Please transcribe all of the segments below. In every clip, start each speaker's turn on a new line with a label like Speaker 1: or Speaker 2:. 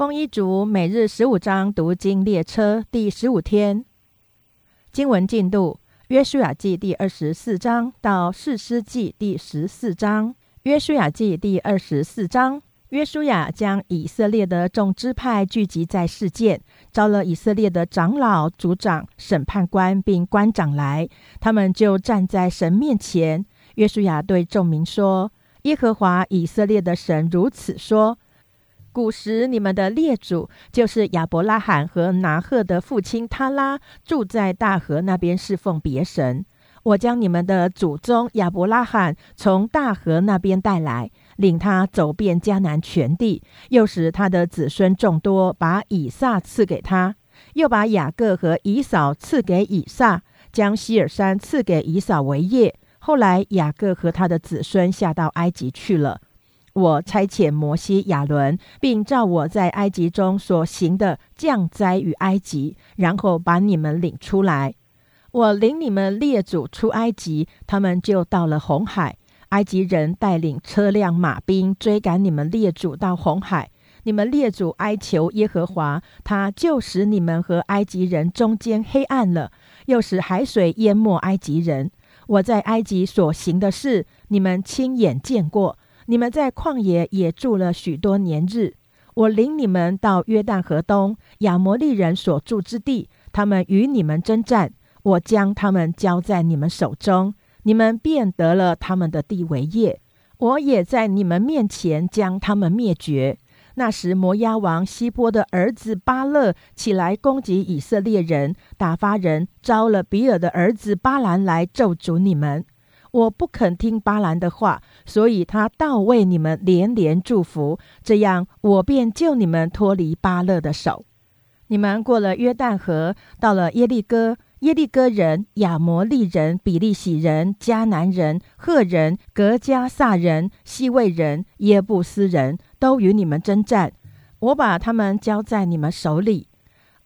Speaker 1: 丰一族每日十五章读经列车第十五天经文进度：约书亚记第二十四章到士师记第十四章。约书亚记第二十四章，约书亚将以色列的众支派聚集在事件，招了以色列的长老、族长、审判官并官长来，他们就站在神面前。约书亚对众民说：“耶和华以色列的神如此说。”古时，你们的列祖就是亚伯拉罕和拿赫的父亲他拉，住在大河那边侍奉别神。我将你们的祖宗亚伯拉罕从大河那边带来，领他走遍迦南全地，又使他的子孙众多，把以撒赐给他，又把雅各和以扫赐给以撒，将希尔山赐给以扫为业。后来，雅各和他的子孙下到埃及去了。我差遣摩西、亚伦，并照我在埃及中所行的降灾与埃及，然后把你们领出来。我领你们列祖出埃及，他们就到了红海。埃及人带领车辆、马兵追赶你们列祖到红海。你们列祖哀求耶和华，他就使你们和埃及人中间黑暗了，又使海水淹没埃及人。我在埃及所行的事，你们亲眼见过。你们在旷野也住了许多年日，我领你们到约旦河东亚摩利人所住之地，他们与你们征战，我将他们交在你们手中，你们便得了他们的地为业。我也在你们面前将他们灭绝。那时摩押王希波的儿子巴勒起来攻击以色列人，打发人招了比尔的儿子巴兰来咒诅你们。我不肯听巴兰的话，所以他倒为你们连连祝福，这样我便救你们脱离巴勒的手。你们过了约旦河，到了耶利哥，耶利哥人、亚摩利人、比利洗人、迦南人、赫人、格加萨人、西魏人、耶布斯人都与你们征战，我把他们交在你们手里。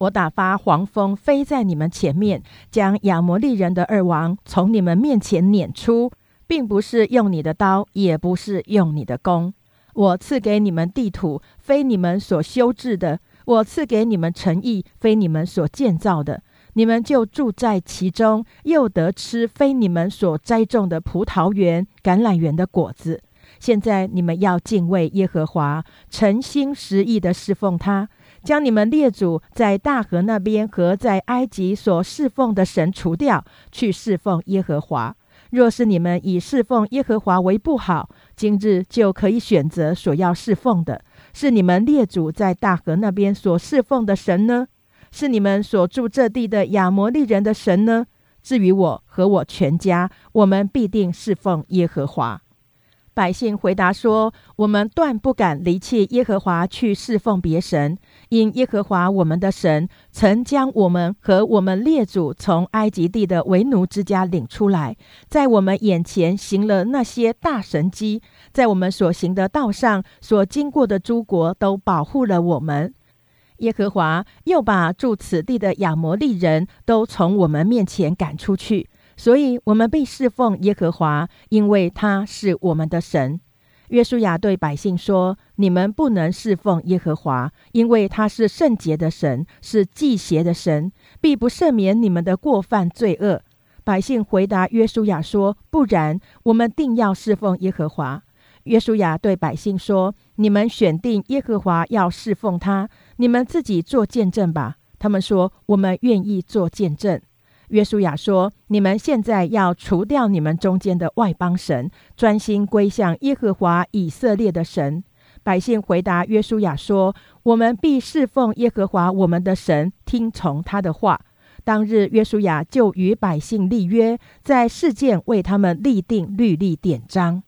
Speaker 1: 我打发黄蜂飞在你们前面，将亚摩利人的二王从你们面前撵出，并不是用你的刀，也不是用你的弓。我赐给你们地土，非你们所修治的；我赐给你们诚意，非你们所建造的。你们就住在其中，又得吃非你们所栽种的葡萄园、橄榄园的果子。现在你们要敬畏耶和华，诚心实意的侍奉他。将你们列祖在大河那边和在埃及所侍奉的神除掉，去侍奉耶和华。若是你们以侍奉耶和华为不好，今日就可以选择所要侍奉的，是你们列祖在大河那边所侍奉的神呢？是你们所住这地的亚摩利人的神呢？至于我和我全家，我们必定侍奉耶和华。百姓回答说：“我们断不敢离弃耶和华去侍奉别神，因耶和华我们的神曾将我们和我们列祖从埃及地的为奴之家领出来，在我们眼前行了那些大神迹，在我们所行的道上所经过的诸国都保护了我们。耶和华又把住此地的亚摩利人都从我们面前赶出去。”所以，我们被侍奉耶和华，因为他是我们的神。约书亚对百姓说：“你们不能侍奉耶和华，因为他是圣洁的神，是祭邪的神，必不赦免你们的过犯罪恶。”百姓回答约书亚说：“不然，我们定要侍奉耶和华。”约书亚对百姓说：“你们选定耶和华要侍奉他，你们自己做见证吧。”他们说：“我们愿意做见证。”约书亚说：“你们现在要除掉你们中间的外邦神，专心归向耶和华以色列的神。”百姓回答约书亚说：“我们必侍奉耶和华我们的神，听从他的话。”当日，约书亚就与百姓立约，在事件为他们立定律例典章。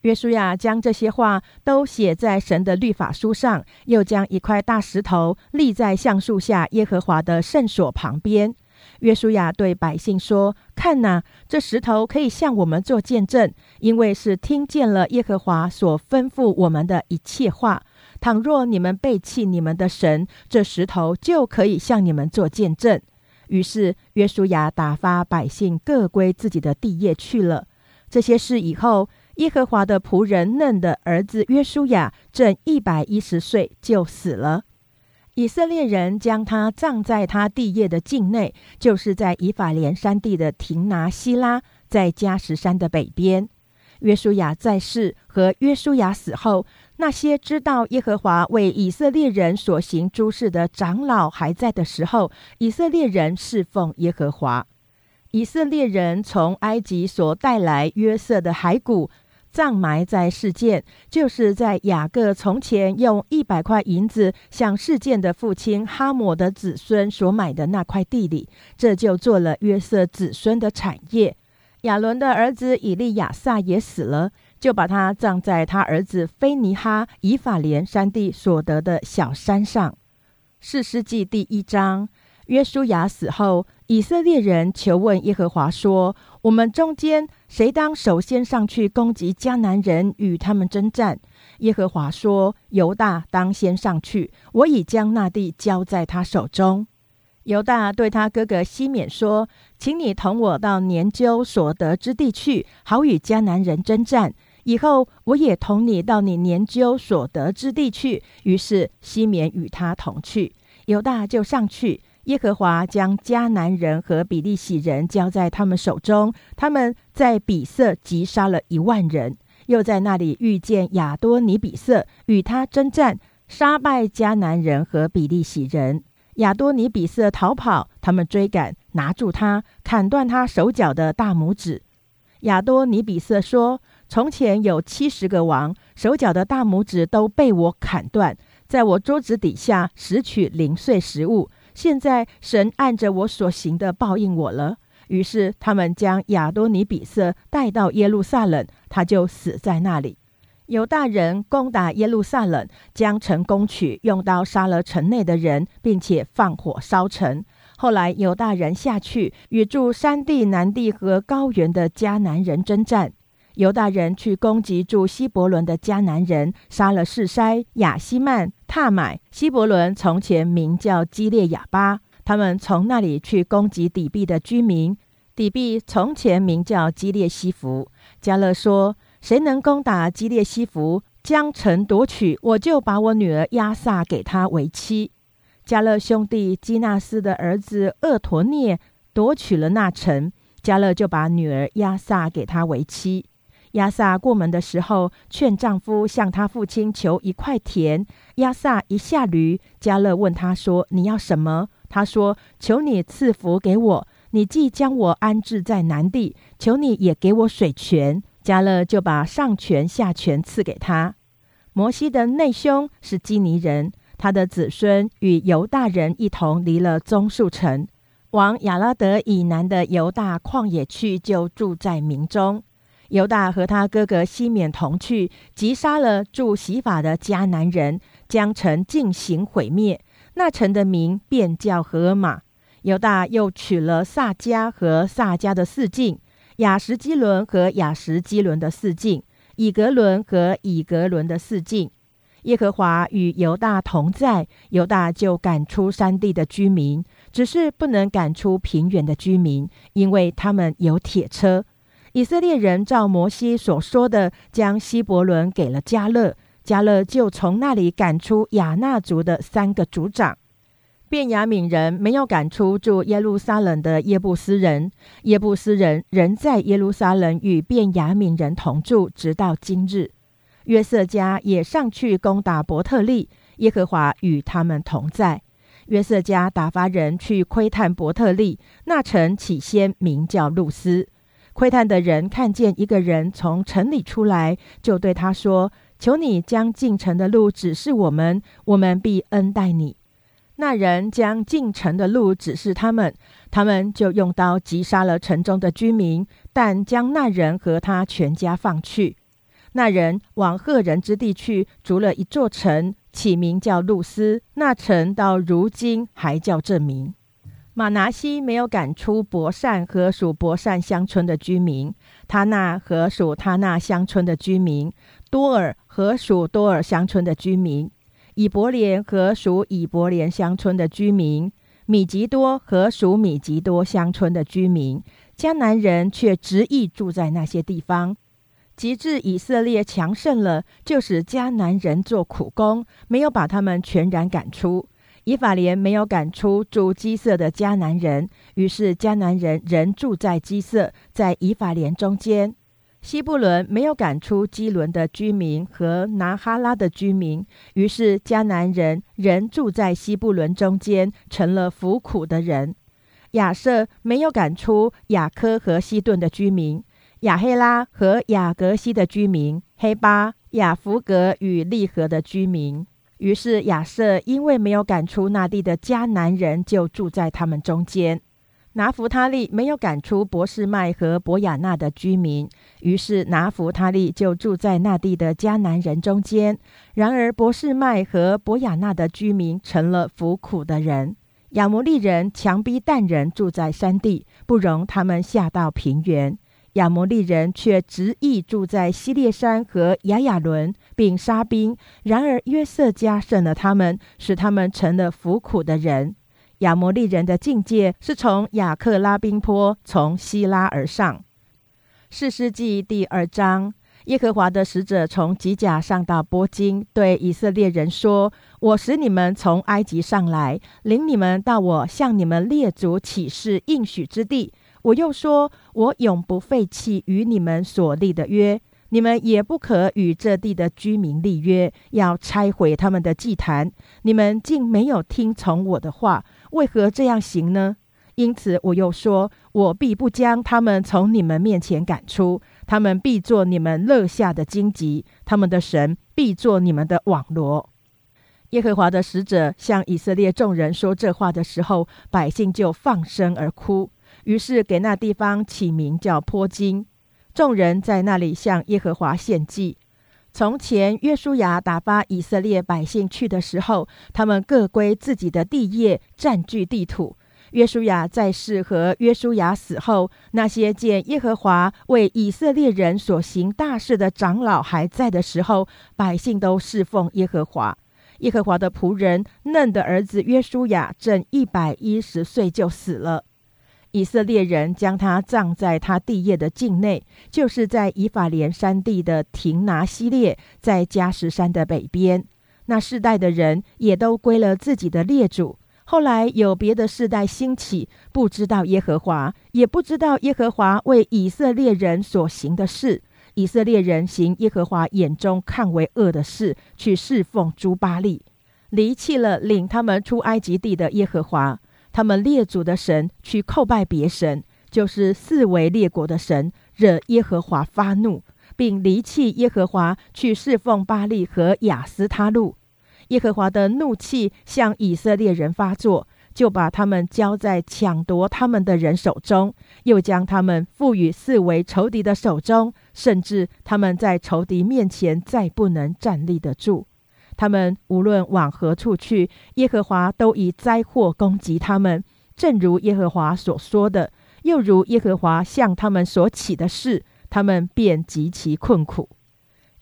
Speaker 1: 约书亚将这些话都写在神的律法书上，又将一块大石头立在橡树下耶和华的圣所旁边。约书亚对百姓说：“看哪，这石头可以向我们做见证，因为是听见了耶和华所吩咐我们的一切话。倘若你们背弃你们的神，这石头就可以向你们做见证。”于是约书亚打发百姓各归自己的地业去了。这些事以后，耶和华的仆人嫩的儿子约书亚正一百一十岁就死了。以色列人将他葬在他地业的境内，就是在以法莲山地的廷拿希拉，在加什山的北边。约书亚在世和约书亚死后，那些知道耶和华为以色列人所行诸事的长老还在的时候，以色列人侍奉耶和华。以色列人从埃及所带来约瑟的骸骨。葬埋在事件，就是在雅各从前用一百块银子向事件的父亲哈姆的子孙所买的那块地里，这就做了约瑟子孙的产业。亚伦的儿子以利亚撒也死了，就把他葬在他儿子菲尼哈以法莲山地所得的小山上。四世纪第一章。约书亚死后，以色列人求问耶和华说：“我们中间谁当首先上去攻击迦南人，与他们征战？”耶和华说：“犹大当先上去，我已将那地交在他手中。”犹大对他哥哥西缅说：“请你同我到年究所得之地去，好与迦南人征战。以后我也同你到你年究所得之地去。”于是西缅与他同去，犹大就上去。耶和华将迦南人和比利洗人交在他们手中，他们在比色击杀了一万人，又在那里遇见亚多尼比色，与他征战，杀败迦南人和比利洗人。亚多尼比色逃跑，他们追赶，拿住他，砍断他手脚的大拇指。亚多尼比色说：“从前有七十个王，手脚的大拇指都被我砍断，在我桌子底下拾取零碎食物。”现在神按着我所行的报应我了。于是他们将亚多尼比色带到耶路撒冷，他就死在那里。犹大人攻打耶路撒冷，将城攻取，用刀杀了城内的人，并且放火烧城。后来犹大人下去与住山地、南地和高原的迦南人征战。犹大人去攻击住希伯伦的迦南人，杀了士筛、亚希曼、踏买。希伯伦从前名叫基列亚巴，他们从那里去攻击底壁的居民。底壁从前名叫基列西弗。加勒说：“谁能攻打基列西弗，将城夺取，我就把我女儿亚萨给他为妻。”加勒兄弟基纳斯的儿子厄陀涅夺取了那城，加勒就把女儿亚萨给他为妻。亚萨过门的时候，劝丈夫向他父亲求一块田。亚萨一下驴，加勒问他说：“你要什么？”他说：“求你赐福给我。你既将我安置在南地，求你也给我水泉。”加勒就把上泉下泉赐给他。摩西的内兄是基尼人，他的子孙与犹大人一同离了棕树城，往亚拉德以南的犹大旷野去，就住在民中。犹大和他哥哥西缅同去，击杀了住洗法的迦南人，将城进行毁灭。那城的名便叫荷尔玛。犹大又取了萨迦和萨迦的四境，雅什基伦和雅什基伦的四境，以格伦和以格伦的四境。耶和华与犹大同在，犹大就赶出山地的居民，只是不能赶出平原的居民，因为他们有铁车。以色列人照摩西所说的，将希伯伦给了加勒，加勒就从那里赶出亚纳族的三个族长。便雅悯人没有赶出住耶路撒冷的耶布斯人，耶布斯人仍在耶路撒冷与便雅悯人同住，直到今日。约瑟家也上去攻打伯特利，耶和华与他们同在。约瑟家打发人去窥探伯特利，那城起先名叫路斯。窥探的人看见一个人从城里出来，就对他说：“求你将进城的路指示我们，我们必恩待你。”那人将进城的路指示他们，他们就用刀击杀了城中的居民，但将那人和他全家放去。那人往赫人之地去，筑了一座城，起名叫露丝。那城到如今还叫这名。马拿西没有赶出伯善和属伯善乡村的居民，他那和属他那乡村的居民，多尔和属多尔乡村的居民，以伯莲和属以伯莲乡村的居民，米吉多和属米吉多乡村的居民，迦南人却执意住在那些地方。及至以色列强盛了，就使迦南人做苦工，没有把他们全然赶出。以法莲没有赶出住基色的迦南人，于是迦南人仍住在基色，在以法莲中间。西布伦没有赶出基伦的居民和拿哈拉的居民，于是迦南人仍住在西布伦中间，成了服苦的人。亚瑟没有赶出雅科和西顿的居民，亚黑拉和雅格西的居民，黑巴、雅弗格与利和的居民。于是亚瑟因为没有赶出那地的迦南人，就住在他们中间。拿弗他利没有赶出博士麦和博雅纳的居民，于是拿弗他利就住在那地的迦南人中间。然而博士麦和博雅纳的居民成了服苦的人。亚摩利人强逼但人住在山地，不容他们下到平原。亚摩利人却执意住在西列山和亚亚伦，并杀兵。然而约瑟加胜了他们，使他们成了服苦的人。亚摩利人的境界是从雅克拉宾坡从希拉而上。士师记第二章，耶和华的使者从吉甲上到波金，对以色列人说：“我使你们从埃及上来，领你们到我向你们列祖起誓应许之地。我又说，我永不废弃与你们所立的约。”你们也不可与这地的居民立约，要拆毁他们的祭坛。你们竟没有听从我的话，为何这样行呢？因此我又说，我必不将他们从你们面前赶出，他们必做你们乐下的荆棘，他们的神必做你们的网罗。耶和华的使者向以色列众人说这话的时候，百姓就放声而哭，于是给那地方起名叫坡金。众人在那里向耶和华献祭。从前约书亚打发以色列百姓去的时候，他们各归自己的地业，占据地土。约书亚在世和约书亚死后，那些见耶和华为以色列人所行大事的长老还在的时候，百姓都侍奉耶和华。耶和华的仆人嫩的儿子约书亚正一百一十岁就死了。以色列人将他葬在他地业的境内，就是在以法莲山地的亭拿西列，在加什山的北边。那世代的人也都归了自己的列祖。后来有别的世代兴起，不知道耶和华，也不知道耶和华为以色列人所行的事。以色列人行耶和华眼中看为恶的事，去侍奉朱巴利，离弃了领他们出埃及地的耶和华。他们列祖的神去叩拜别神，就是四维列国的神，惹耶和华发怒，并离弃耶和华，去侍奉巴利和亚斯他路。耶和华的怒气向以色列人发作，就把他们交在抢夺他们的人手中，又将他们赋予四维仇敌的手中，甚至他们在仇敌面前再不能站立得住。他们无论往何处去，耶和华都以灾祸攻击他们，正如耶和华所说的，又如耶和华向他们所起的事，他们便极其困苦。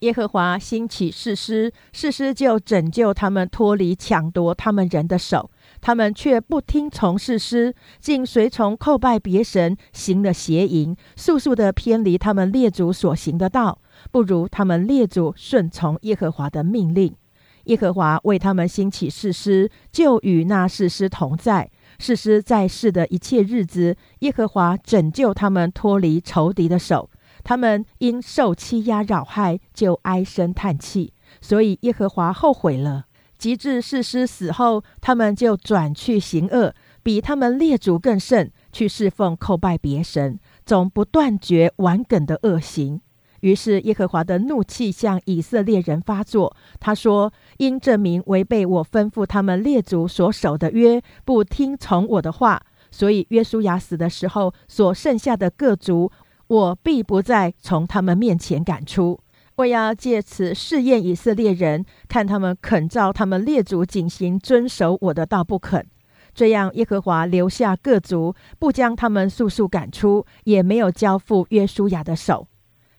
Speaker 1: 耶和华兴起士师，士师就拯救他们脱离抢夺他们人的手，他们却不听从士师，竟随从叩拜别神，行了邪淫，速速的偏离他们列祖所行的道，不如他们列祖顺从耶和华的命令。耶和华为他们兴起士师，就与那士师同在。士师在世的一切日子，耶和华拯救他们脱离仇敌的手。他们因受欺压扰害，就唉声叹气。所以耶和华后悔了。及至士师死后，他们就转去行恶，比他们列祖更甚，去侍奉叩拜别神，总不断绝顽梗的恶行。于是耶和华的怒气向以色列人发作。他说：“因证明违背我吩咐他们列祖所守的约，不听从我的话，所以约书亚死的时候，所剩下的各族，我必不再从他们面前赶出。我要借此试验以色列人，看他们肯照他们列祖谨行遵守我的道不肯。这样，耶和华留下各族，不将他们速速赶出，也没有交付约书亚的手。”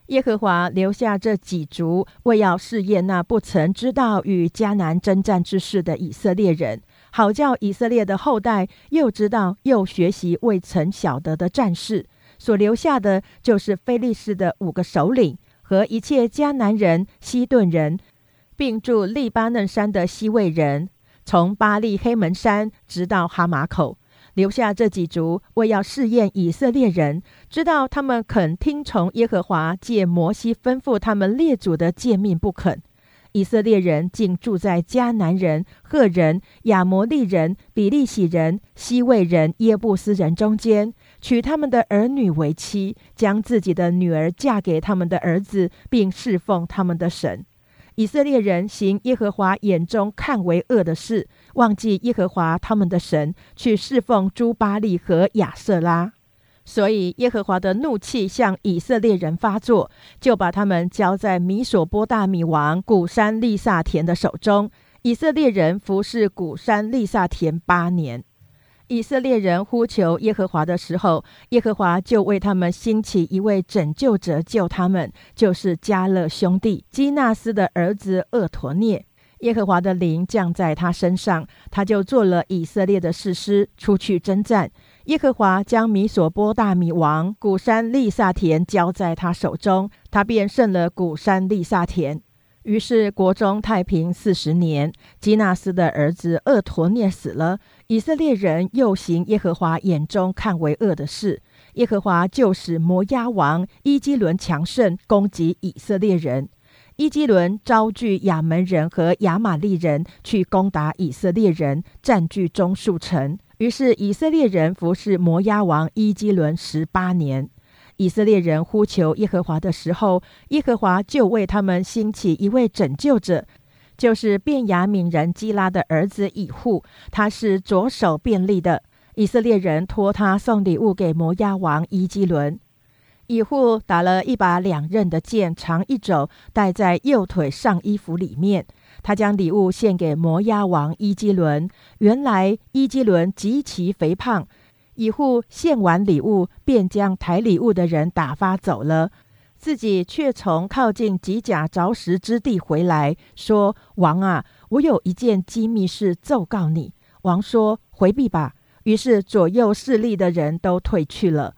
Speaker 1: 耶和华留下这几族，为要试验那不曾知道与迦南征战之事的以色列人，好叫以色列的后代又知道又学习未曾晓得的战事。所留下的就是非利士的五个首领和一切迦南人、西顿人，并住利巴嫩山的西魏人，从巴利黑门山直到哈马口。留下这几族，为要试验以色列人，知道他们肯听从耶和华借摩西吩咐他们列祖的诫命不肯。以色列人竟住在迦南人、赫人、亚摩利人、比利洗人、西魏人、耶布斯人中间，娶他们的儿女为妻，将自己的女儿嫁给他们的儿子，并侍奉他们的神。以色列人行耶和华眼中看为恶的事，忘记耶和华他们的神，去侍奉朱巴利和亚瑟拉。所以耶和华的怒气向以色列人发作，就把他们交在米索波大米王古山利萨田的手中。以色列人服侍古山利萨田八年。以色列人呼求耶和华的时候，耶和华就为他们兴起一位拯救者救他们，就是加勒兄弟基纳斯的儿子厄陀涅。耶和华的灵降在他身上，他就做了以色列的士师，出去征战。耶和华将米索波大米王古山利萨田交在他手中，他便胜了古山利萨田。于是国中太平四十年，基纳斯的儿子厄陀涅死了。以色列人又行耶和华眼中看为恶的事，耶和华就使摩押王伊基伦强盛，攻击以色列人。伊基伦招聚亚门人和亚玛利人去攻打以色列人，占据中数城。于是以色列人服侍摩押王伊基伦十八年。以色列人呼求耶和华的时候，耶和华就为他们兴起一位拯救者，就是便雅悯人基拉的儿子以户，他是左手便利的。以色列人托他送礼物给摩押王伊基伦。乙户打了一把两刃的剑，长一肘，戴在右腿上衣服里面。他将礼物献给摩押王伊基伦。原来伊基伦极其肥胖。乙户献完礼物，便将抬礼物的人打发走了，自己却从靠近吉甲着实之地回来，说：“王啊，我有一件机密事奏告你。”王说：“回避吧。”于是左右势力的人都退去了。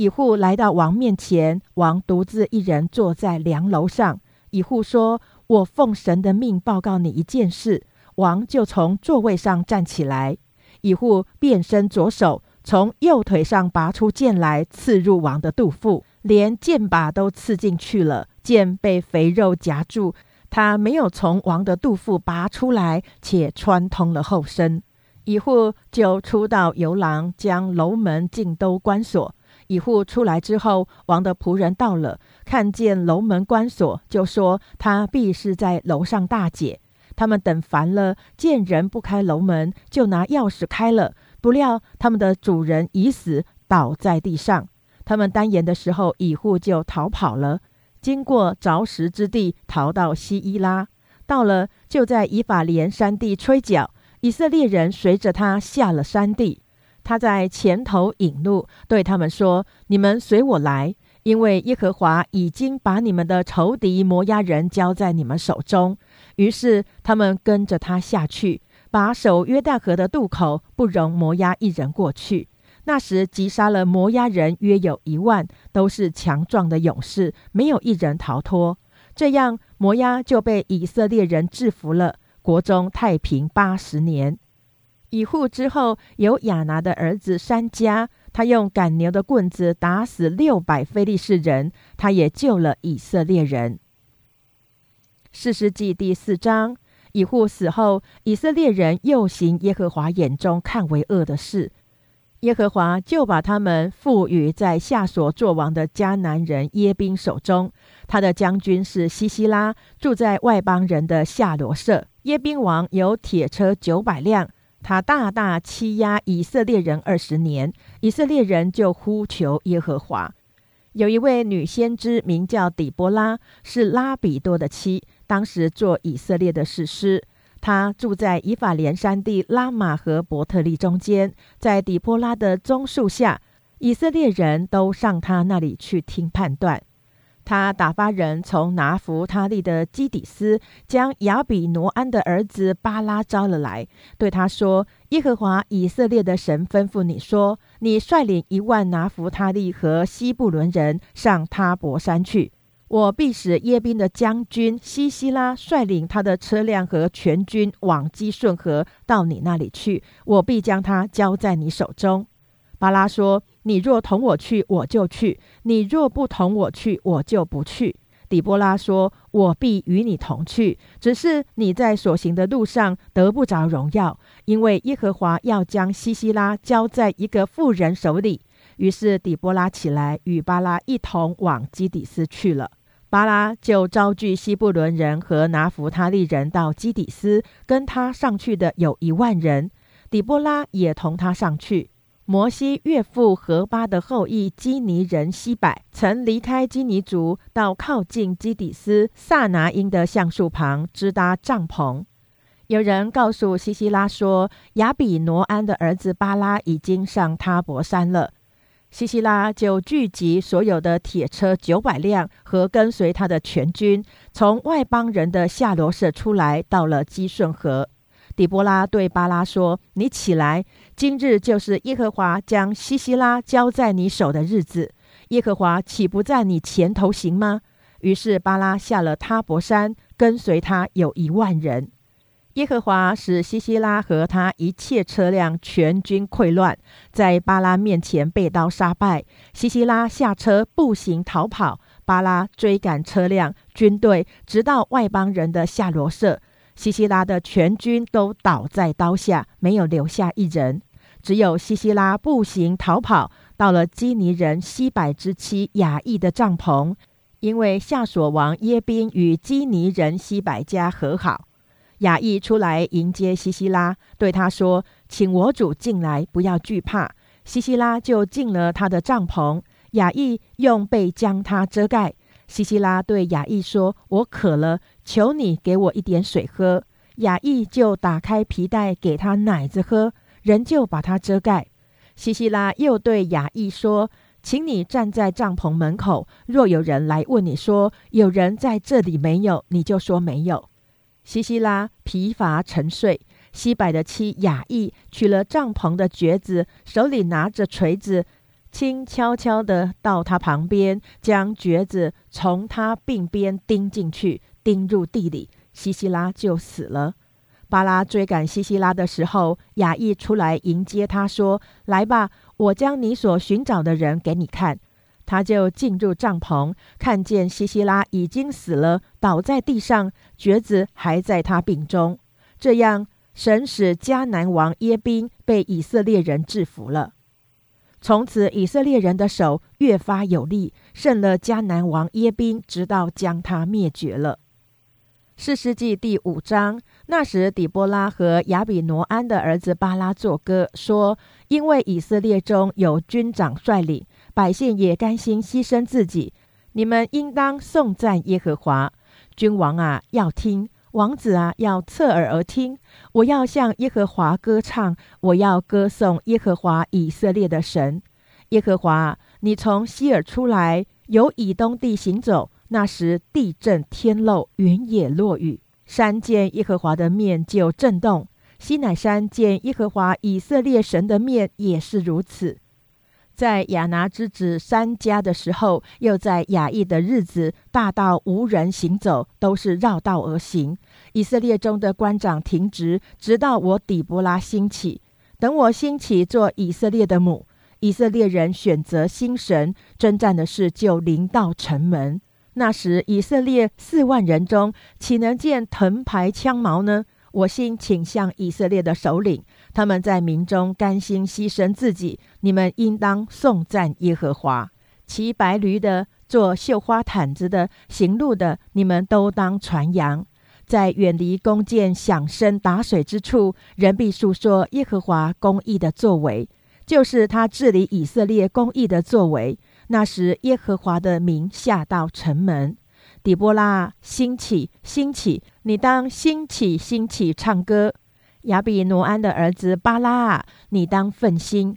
Speaker 1: 乙户来到王面前，王独自一人坐在梁楼上。乙户说：“我奉神的命报告你一件事。”王就从座位上站起来，乙户变身左手。从右腿上拔出剑来，刺入王的肚腹，连剑把都刺进去了。剑被肥肉夹住，他没有从王的肚腹拔出来，且穿通了后身。乙户就出到游廊，将楼门尽都关锁。以户出来之后，王的仆人到了，看见楼门关锁，就说他必是在楼上大姐。他们等烦了，见人不开楼门，就拿钥匙开了。不料他们的主人已死，倒在地上。他们单言的时候，以户就逃跑了，经过着实之地，逃到西伊拉。到了，就在以法莲山地吹角。以色列人随着他下了山地，他在前头引路，对他们说：“你们随我来，因为耶和华已经把你们的仇敌摩押人交在你们手中。”于是他们跟着他下去。把守约旦河的渡口，不容摩押一人过去。那时击杀了摩押人约有一万，都是强壮的勇士，没有一人逃脱。这样摩押就被以色列人制服了。国中太平八十年。以户之后有亚拿的儿子山家，他用赶牛的棍子打死六百非利士人，他也救了以色列人。四世纪第四章。以户死后，以色列人又行耶和华眼中看为恶的事，耶和华就把他们赋予在夏所作王的迦南人耶宾手中。他的将军是西西拉，住在外邦人的夏罗舍。耶宾王有铁车九百辆，他大大欺压以色列人二十年，以色列人就呼求耶和华。有一位女先知名叫底波拉，是拉比多的妻。当时做以色列的士师，她住在以法莲山地拉玛和伯特利中间，在底波拉的棕树下，以色列人都上他那里去听判断。他打发人从拿弗他利的基底斯，将亚比挪安的儿子巴拉招了来，对他说：“耶和华以色列的神吩咐你说，你率领一万拿弗他利和西布伦人上他伯山去。”我必使耶宾的将军西西拉率领他的车辆和全军往基顺河到你那里去，我必将他交在你手中。”巴拉说：“你若同我去，我就去；你若不同我去，我就不去。”底波拉说：“我必与你同去，只是你在所行的路上得不着荣耀，因为耶和华要将西西拉交在一个妇人手里。”于是底波拉起来，与巴拉一同往基底斯去了。巴拉就招聚西布伦人和拿弗他利人到基底斯，跟他上去的有一万人。底波拉也同他上去。摩西岳父何巴的后裔基尼人西柏曾离开基尼族，到靠近基底斯萨拿因的橡树旁支搭帐篷。有人告诉西西拉说，亚比挪安的儿子巴拉已经上他伯山了。西西拉就聚集所有的铁车九百辆和跟随他的全军，从外邦人的夏罗舍出来，到了基顺河。底波拉对巴拉说：“你起来，今日就是耶和华将西西拉交在你手的日子。耶和华岂不在你前头行吗？”于是巴拉下了塔伯山，跟随他有一万人。耶和华使西西拉和他一切车辆全军溃乱，在巴拉面前被刀杀败。西西拉下车步行逃跑，巴拉追赶车辆、军队，直到外邦人的下罗舍。西西拉的全军都倒在刀下，没有留下一人。只有西西拉步行逃跑，到了基尼人西百之妻雅意的帐篷，因为夏索王耶宾与基尼人西百家和好。雅意出来迎接西西拉，对他说：“请我主进来，不要惧怕。”西西拉就进了他的帐篷。雅意用被将他遮盖。西西拉对雅意说：“我渴了，求你给我一点水喝。”雅意就打开皮带给他奶子喝，人就把它遮盖。西西拉又对雅意说：“请你站在帐篷门口，若有人来问你说有人在这里没有，你就说没有。”西西拉疲乏沉睡，西柏的妻雅意取了帐篷的橛子，手里拿着锤子，轻悄悄地到他旁边，将橛子从他鬓边钉进去，钉入地里，西西拉就死了。巴拉追赶西西拉的时候，雅意出来迎接他，说：“来吧，我将你所寻找的人给你看。”他就进入帐篷，看见西西拉已经死了，倒在地上，橛子还在他病中。这样，神使迦南王耶宾被以色列人制服了。从此，以色列人的手越发有力，胜了迦南王耶宾，直到将他灭绝了。四世纪第五章，那时底波拉和亚比挪安的儿子巴拉作歌，说：“因为以色列中有军长率领。”百姓也甘心牺牲自己，你们应当颂赞耶和华。君王啊，要听；王子啊，要侧耳而听。我要向耶和华歌唱，我要歌颂耶和华以色列的神。耶和华，你从西尔出来，由以东地行走。那时地震天漏，云也落雨，山见耶和华的面就震动。西乃山见耶和华以色列神的面也是如此。在亚拿之子三家的时候，又在雅意的日子，大到无人行走，都是绕道而行。以色列中的官长停职，直到我底波拉兴起。等我兴起做以色列的母，以色列人选择新神，征战的事就临到城门。那时以色列四万人中，岂能见藤牌枪矛呢？我心倾向以色列的首领。他们在民中甘心牺牲自己，你们应当颂赞耶和华。骑白驴的、做绣花毯子的、行路的，你们都当传扬。在远离弓箭、响声、打水之处，人必述说耶和华公义的作为，就是他治理以色列公义的作为。那时，耶和华的名下到城门。底波拉，兴起，兴起！你当兴起，兴起，唱歌。亚比挪安的儿子巴拉啊，你当奋心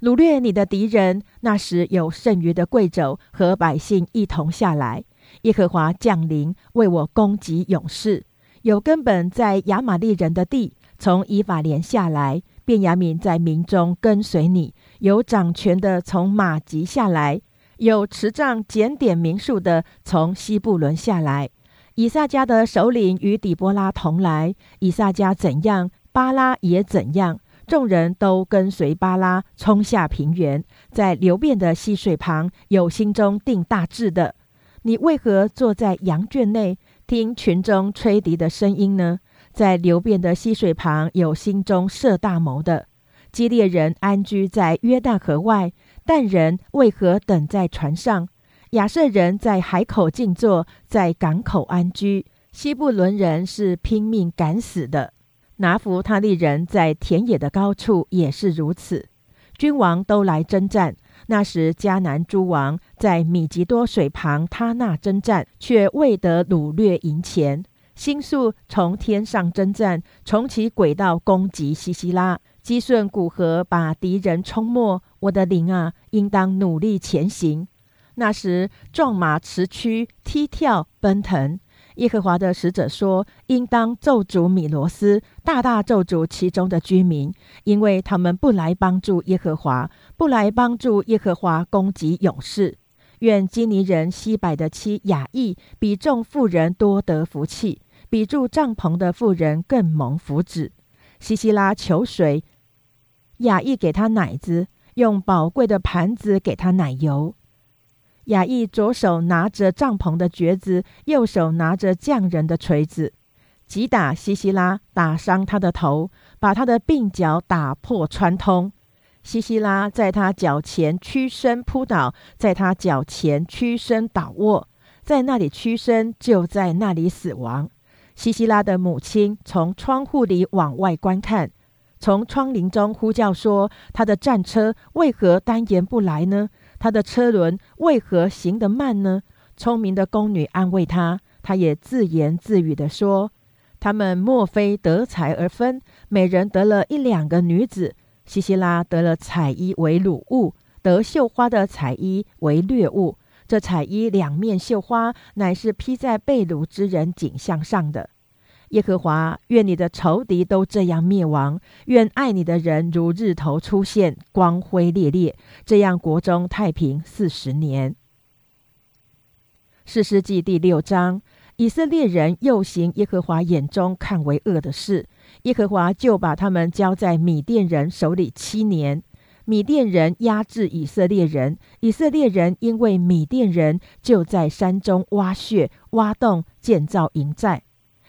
Speaker 1: 掳掠你的敌人。那时有剩余的贵胄和百姓一同下来。耶和华降临，为我攻击勇士。有根本在亚玛利人的地，从以法莲下来。便雅悯在民中跟随你。有掌权的从马吉下来。有持杖检点民数的从西布伦下来。以撒家的首领与底波拉同来。以撒家怎样，巴拉也怎样。众人都跟随巴拉冲下平原，在流变的溪水旁，有心中定大志的。你为何坐在羊圈内，听群中吹笛的声音呢？在流变的溪水旁，有心中设大谋的。基列人安居在约旦河外，但人为何等在船上？亚瑟人在海口静坐，在港口安居。西布伦人是拼命赶死的。拿弗他利人在田野的高处也是如此，君王都来征战。那时迦南诸王在米吉多水旁他那征战，却未得掳掠银钱。星宿从天上征战，从其轨道攻击西西拉，击顺古河，把敌人冲没。我的灵啊，应当努力前行。那时壮马驰驱，踢跳奔腾。耶和华的使者说：“应当咒诅米罗斯，大大咒诅其中的居民，因为他们不来帮助耶和华，不来帮助耶和华攻击勇士。愿基尼人西柏的妻雅意比众妇人多得福气，比住帐篷的妇人更蒙福祉。西西拉求水，雅意给他奶子，用宝贵的盘子给他奶油。”雅意左手拿着帐篷的橛子，右手拿着匠人的锤子，击打西西拉，打伤他的头，把他的鬓角打破穿通。西西拉在他脚前屈身扑倒，在他脚前屈身倒卧，在那里屈身，就在那里死亡。西西拉的母亲从窗户里往外观看，从窗棂中呼叫说：“他的战车为何单言不来呢？”他的车轮为何行得慢呢？聪明的宫女安慰他，他也自言自语地说：“他们莫非得财而分？每人得了一两个女子。西西拉得了彩衣为鲁物，得绣花的彩衣为掠物。这彩衣两面绣花，乃是披在被掳之人颈项上的。”耶和华，愿你的仇敌都这样灭亡；愿爱你的人如日头出现，光辉烈烈，这样国中太平四十年。四世纪第六章，以色列人又行耶和华眼中看为恶的事，耶和华就把他们交在米甸人手里七年。米甸人压制以色列人，以色列人因为米甸人，就在山中挖穴、挖洞，建造营寨。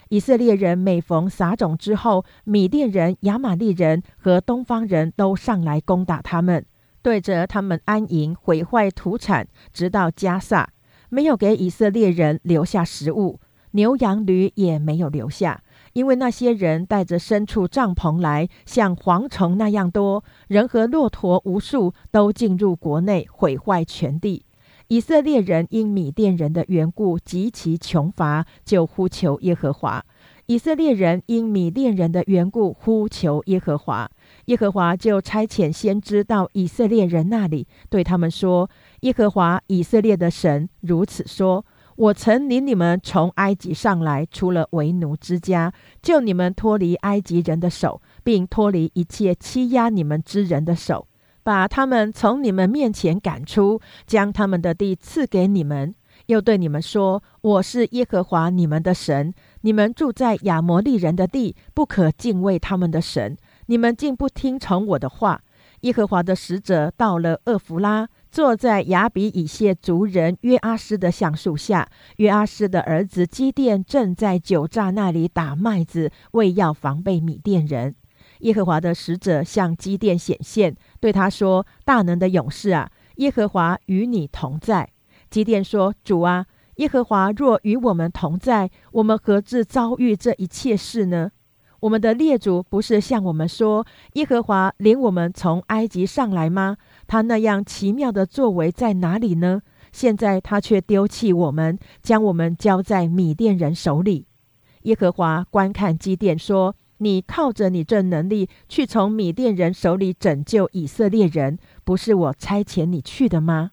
Speaker 1: 以色列人每逢撒种之后，米甸人、亚玛利人和东方人都上来攻打他们，对着他们安营，毁坏土产，直到加萨，没有给以色列人留下食物，牛羊驴也没有留下，因为那些人带着牲畜帐篷来，像蝗虫那样多，人和骆驼无数，都进入国内，毁坏全地。以色列人因米甸人的缘故极其穷乏，就呼求耶和华。以色列人因米甸人的缘故呼求耶和华，耶和华就差遣先知到以色列人那里，对他们说：“耶和华以色列的神如此说：我曾领你们从埃及上来，出了为奴之家，救你们脱离埃及人的手，并脱离一切欺压你们之人的手。”把他们从你们面前赶出，将他们的地赐给你们，又对你们说：“我是耶和华你们的神。你们住在亚摩利人的地，不可敬畏他们的神。你们竟不听从我的话。”耶和华的使者到了厄弗拉，坐在雅比以谢族人约阿斯的橡树下。约阿斯的儿子基甸正在酒榨那里打麦子，为要防备米甸人。耶和华的使者向基甸显现。对他说：“大能的勇士啊，耶和华与你同在。”基甸说：“主啊，耶和华若与我们同在，我们何至遭遇这一切事呢？我们的列祖不是向我们说，耶和华领我们从埃及上来吗？他那样奇妙的作为在哪里呢？现在他却丢弃我们，将我们交在米甸人手里。”耶和华观看基甸说。你靠着你这能力去从米甸人手里拯救以色列人，不是我差遣你去的吗？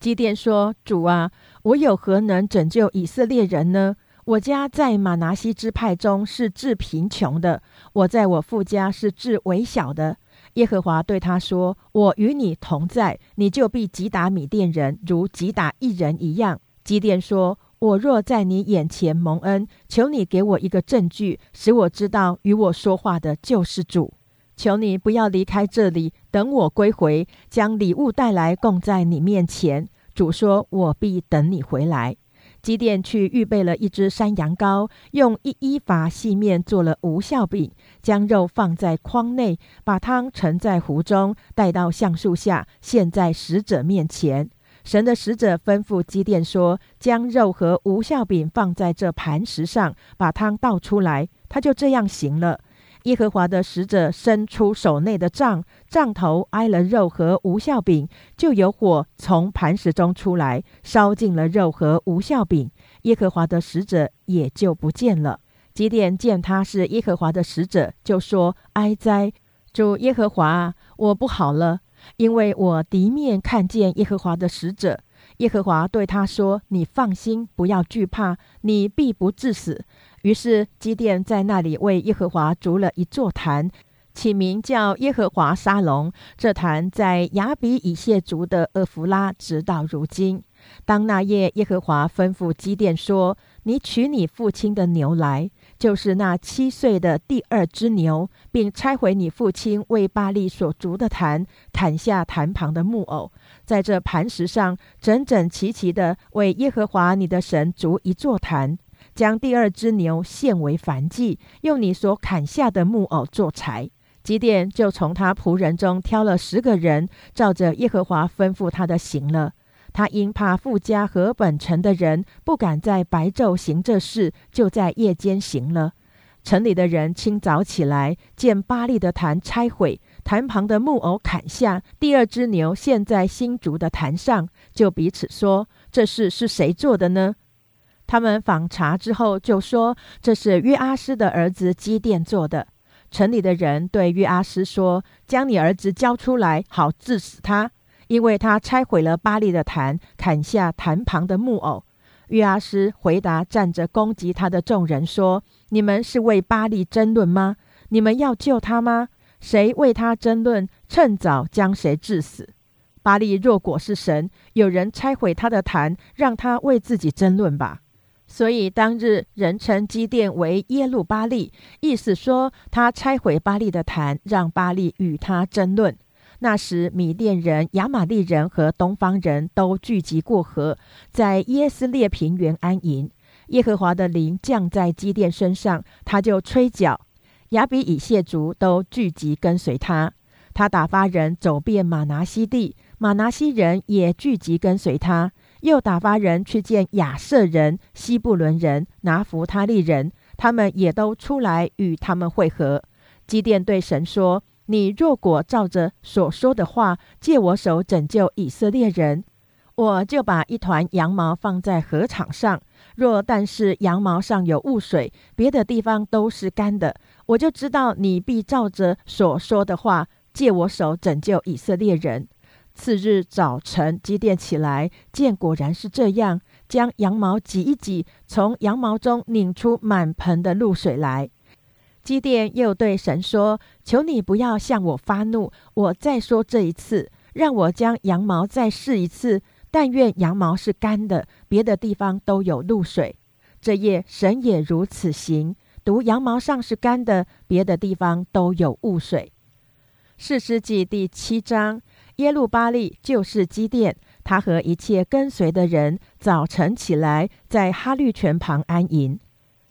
Speaker 1: 基甸说：“主啊，我有何能拯救以色列人呢？我家在马拿西支派中是至贫穷的，我在我父家是至微小的。耶和华对他说：“我与你同在，你就必击打米甸人，如击打一人一样。”基甸说：“我若在你眼前蒙恩，求你给我一个证据，使我知道与我说话的就是主。求你不要离开这里，等我归回，将礼物带来供在你面前。”主说：“我必等你回来。”基甸去预备了一只山羊羔，用一一法细面做了无效饼，将肉放在筐内，把汤盛在壶中，带到橡树下，献在使者面前。神的使者吩咐基甸说：“将肉和无效饼放在这磐石上，把汤倒出来。”他就这样行了。耶和华的使者伸出手内的杖，杖头挨了肉和无效饼，就有火从磐石中出来，烧尽了肉和无效饼。耶和华的使者也就不见了。基甸见他是耶和华的使者，就说：“哀哉，主耶和华，我不好了，因为我敌面看见耶和华的使者。”耶和华对他说：“你放心，不要惧怕，你必不致死。”于是基甸在那里为耶和华筑了一座坛，起名叫耶和华沙龙。这坛在亚比以谢族的厄弗拉，直到如今。当那夜，耶和华吩咐基甸说：“你取你父亲的牛来，就是那七岁的第二只牛，并拆毁你父亲为巴利所筑的坛，砍下坛旁的木偶，在这磐石上整整齐齐的为耶和华你的神筑一座坛。”将第二只牛献为燔祭，用你所砍下的木偶做柴。基甸就从他仆人中挑了十个人，照着耶和华吩咐他的行了。他因怕富家和本城的人，不敢在白昼行这事，就在夜间行了。城里的人清早起来，见巴利的坛拆毁，坛旁的木偶砍下，第二只牛献在新竹的坛上，就彼此说：“这事是谁做的呢？”他们访查之后，就说这是约阿斯的儿子基甸做的。城里的人对约阿斯说：“将你儿子交出来，好治死他，因为他拆毁了巴利的坛，砍下坛旁的木偶。”约阿斯回答站着攻击他的众人说：“你们是为巴利争论吗？你们要救他吗？谁为他争论，趁早将谁治死。巴利若果是神，有人拆毁他的坛，让他为自己争论吧。”所以当日人称基甸为耶路巴利，意思说他拆毁巴利的坛，让巴利与他争论。那时米甸人、亚玛利人和东方人都聚集过河，在耶斯列平原安营。耶和华的灵降在基甸身上，他就吹角，亚比以谢族都聚集跟随他。他打发人走遍马拿西地，马拿西人也聚集跟随他。又打发人去见亚瑟人、西布伦人、拿弗他利人，他们也都出来与他们会合。基甸对神说：“你若果照着所说的话，借我手拯救以色列人，我就把一团羊毛放在禾场上。若但是羊毛上有雾水，别的地方都是干的，我就知道你必照着所说的话，借我手拯救以色列人。”次日早晨，基甸起来，见果然是这样，将羊毛挤一挤，从羊毛中拧出满盆的露水来。基甸又对神说：“求你不要向我发怒，我再说这一次，让我将羊毛再试一次。但愿羊毛是干的，别的地方都有露水。这夜神也如此行，独羊毛上是干的，别的地方都有雾水。”四世纪第七章。耶路巴利就是基甸，他和一切跟随的人早晨起来，在哈律泉旁安营。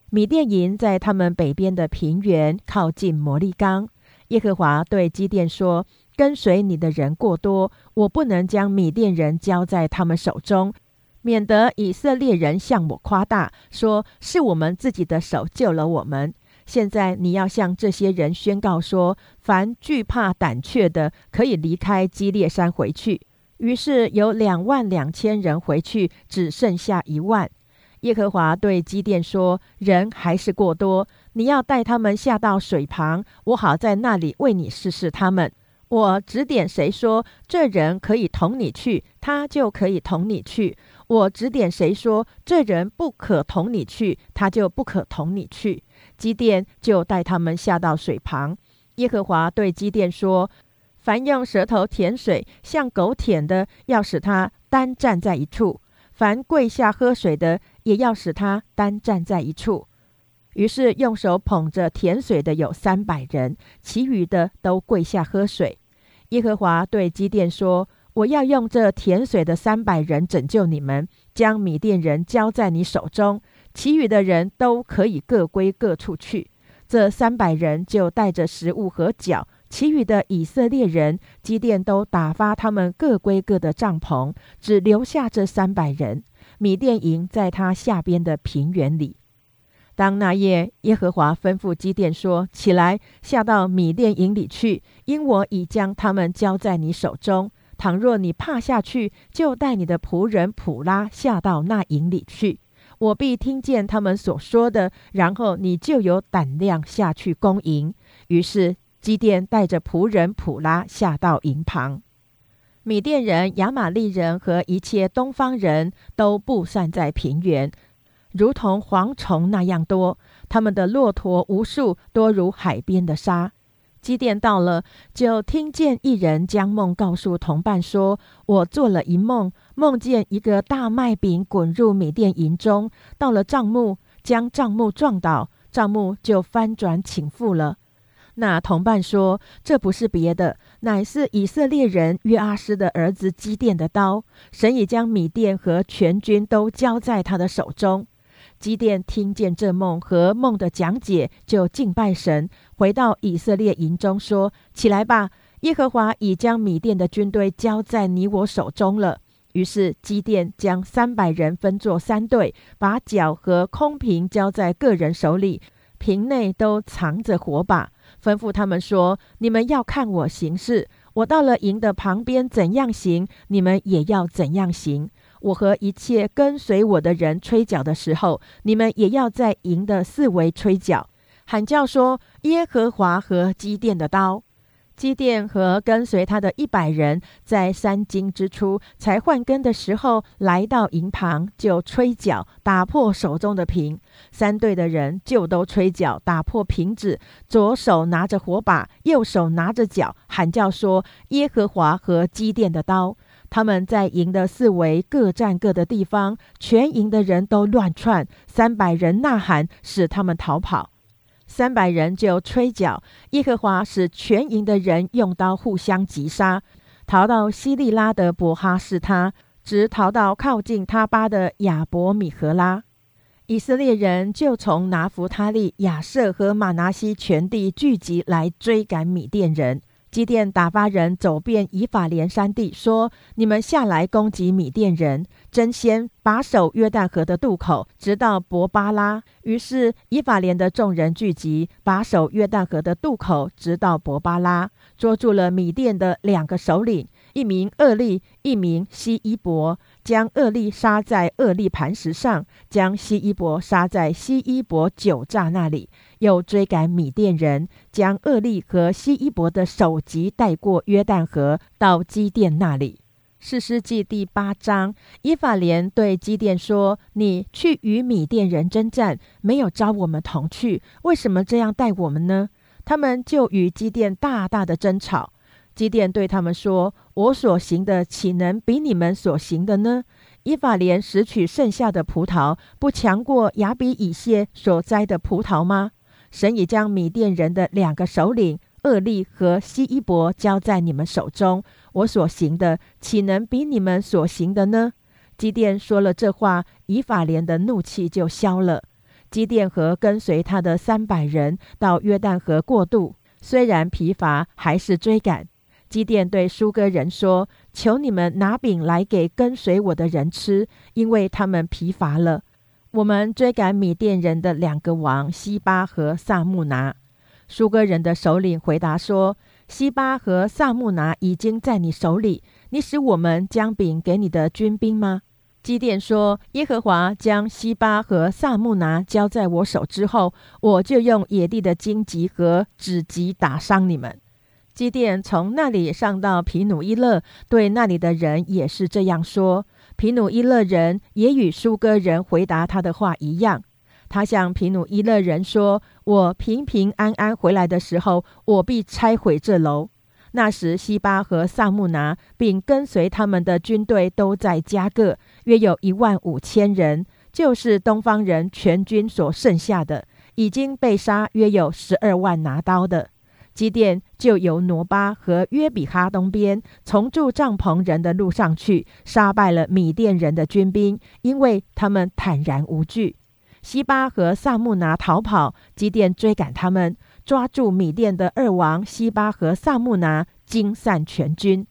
Speaker 1: 米甸营在他们北边的平原，靠近摩利冈。耶和华对基甸说：“跟随你的人过多，我不能将米甸人交在他们手中，免得以色列人向我夸大，说是我们自己的手救了我们。”现在你要向这些人宣告说：凡惧怕胆怯的，可以离开基列山回去。于是有两万两千人回去，只剩下一万。耶和华对基甸说：人还是过多，你要带他们下到水旁，我好在那里为你试试他们。我指点谁说这人可以同你去，他就可以同你去；我指点谁说这人不可同你去，他就不可同你去。基甸就带他们下到水旁。耶和华对基甸说：“凡用舌头舔水，像狗舔的，要使他单站在一处；凡跪下喝水的，也要使他单站在一处。于是用手捧着舔水的有三百人，其余的都跪下喝水。耶和华对基甸说：“我要用这舔水的三百人拯救你们，将米甸人交在你手中，其余的人都可以各归各处去。”这三百人就带着食物和脚，其余的以色列人基甸都打发他们各归各的帐篷，只留下这三百人。米甸营在他下边的平原里。当那夜，耶和华吩咐基甸说：“起来，下到米甸营里去，因我已将他们交在你手中。倘若你怕下去，就带你的仆人普拉下到那营里去，我必听见他们所说的，然后你就有胆量下去攻营。”于是基甸带着仆人普拉下到营旁，米甸人、亚玛利人和一切东方人都布散在平原。如同蝗虫那样多，他们的骆驼无数，多如海边的沙。基甸到了，就听见一人将梦告诉同伴说：“我做了一梦，梦见一个大麦饼滚入米店营中，到了帐幕，将帐幕撞倒，帐幕就翻转倾覆了。”那同伴说：“这不是别的，乃是以色列人约阿斯的儿子基甸的刀。神已将米店和全军都交在他的手中。”基甸听见这梦和梦的讲解，就敬拜神，回到以色列营中说：“起来吧，耶和华已将米甸的军队交在你我手中了。”于是基甸将三百人分作三队，把脚和空瓶交在个人手里，瓶内都藏着火把，吩咐他们说：“你们要看我行事，我到了营的旁边怎样行，你们也要怎样行。”我和一切跟随我的人吹角的时候，你们也要在营的四围吹角，喊叫说：“耶和华和基甸的刀。”基甸和跟随他的一百人，在三更之初才换根的时候，来到营旁，就吹角，打破手中的瓶。三队的人就都吹角，打破瓶子，左手拿着火把，右手拿着脚，喊叫说：“耶和华和基甸的刀。”他们在营的四围各占各的地方，全营的人都乱窜，三百人呐喊，使他们逃跑。三百人就吹角，耶和华使全营的人用刀互相击杀，逃到西利拉的伯哈士他，直逃到靠近他巴的亚伯米和拉。以色列人就从拿弗他利、亚瑟和马拿西全地聚集来追赶米甸人。基甸打发人走遍以法莲山地，说：“你们下来攻击米甸人，争先把守约旦河的渡口，直到伯巴拉。”于是以法莲的众人聚集，把守约旦河的渡口，直到伯巴拉，捉住了米甸的两个首领，一名厄利，一名西伊伯，将厄利杀在厄利磐石上，将西伊伯杀在西伊伯酒榨那里。又追赶米甸人，将厄利和西伊伯的首级带过约旦河，到基甸那里。士师记第八章，以法莲对基甸说：“你去与米甸人征战，没有招我们同去，为什么这样待我们呢？”他们就与基甸大大的争吵。基甸对他们说：“我所行的，岂能比你们所行的呢？以法莲拾取剩下的葡萄，不强过亚比以谢所摘的葡萄吗？”神已将米甸人的两个首领厄利和西伊伯交在你们手中，我所行的岂能比你们所行的呢？基甸说了这话，以法莲的怒气就消了。基甸和跟随他的三百人到约旦河过渡，虽然疲乏，还是追赶。基甸对苏哥人说：“求你们拿饼来给跟随我的人吃，因为他们疲乏了。”我们追赶米甸人的两个王西巴和萨木拿，苏哥人的首领回答说：“西巴和萨木拿已经在你手里，你使我们将饼给你的军兵吗？”基甸说：“耶和华将西巴和萨木拿交在我手之后，我就用野地的荆棘和纸棘打伤你们。”基甸从那里上到皮努伊勒，对那里的人也是这样说。皮努伊勒人也与苏哥人回答他的话一样。他向皮努伊勒人说：“我平平安安回来的时候，我必拆毁这楼。”那时，西巴和萨木拿并跟随他们的军队都在加各，约有一万五千人，就是东方人全军所剩下的，已经被杀约有十二万拿刀的。基甸就由挪巴和约比哈东边，从住帐篷人的路上去，杀败了米甸人的军兵，因为他们坦然无惧。西巴和萨木拿逃跑，基甸追赶他们。抓住米甸的二王西巴和萨木拿，惊散全军。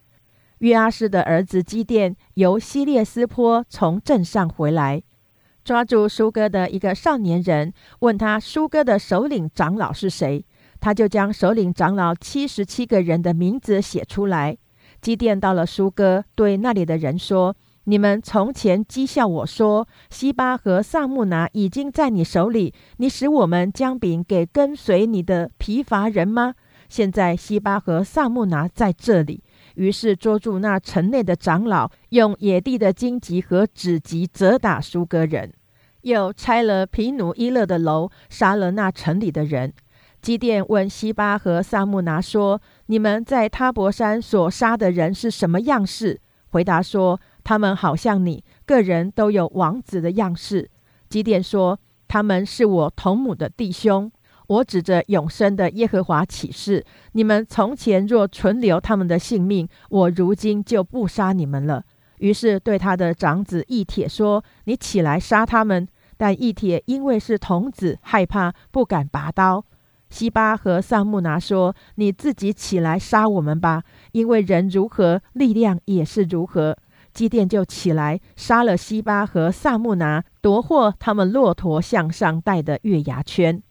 Speaker 1: 约阿斯的儿子基甸由西列斯坡从镇上回来，抓住舒哥的一个少年人，问他舒哥的首领长老是谁，他就将首领长老七十七个人的名字写出来。基甸到了苏哥，对那里的人说。你们从前讥笑我说，西巴和萨木拿已经在你手里，你使我们将饼给跟随你的疲乏人吗？现在西巴和萨木拿在这里，于是捉住那城内的长老，用野地的荆棘和纸棘责打苏格人，又拆了皮努伊勒的楼，杀了那城里的人。基甸问西巴和萨木拿说：“你们在塔伯山所杀的人是什么样式？”回答说。他们好像你个人都有王子的样式。基甸说：“他们是我同母的弟兄。我指着永生的耶和华起誓：你们从前若存留他们的性命，我如今就不杀你们了。”于是对他的长子义铁说：“你起来杀他们。”但义铁因为是童子，害怕，不敢拔刀。西巴和萨木拿说：“你自己起来杀我们吧，因为人如何，力量也是如何。”基甸就起来杀了西巴和萨木拿，夺获他们骆驼项上戴的月牙圈。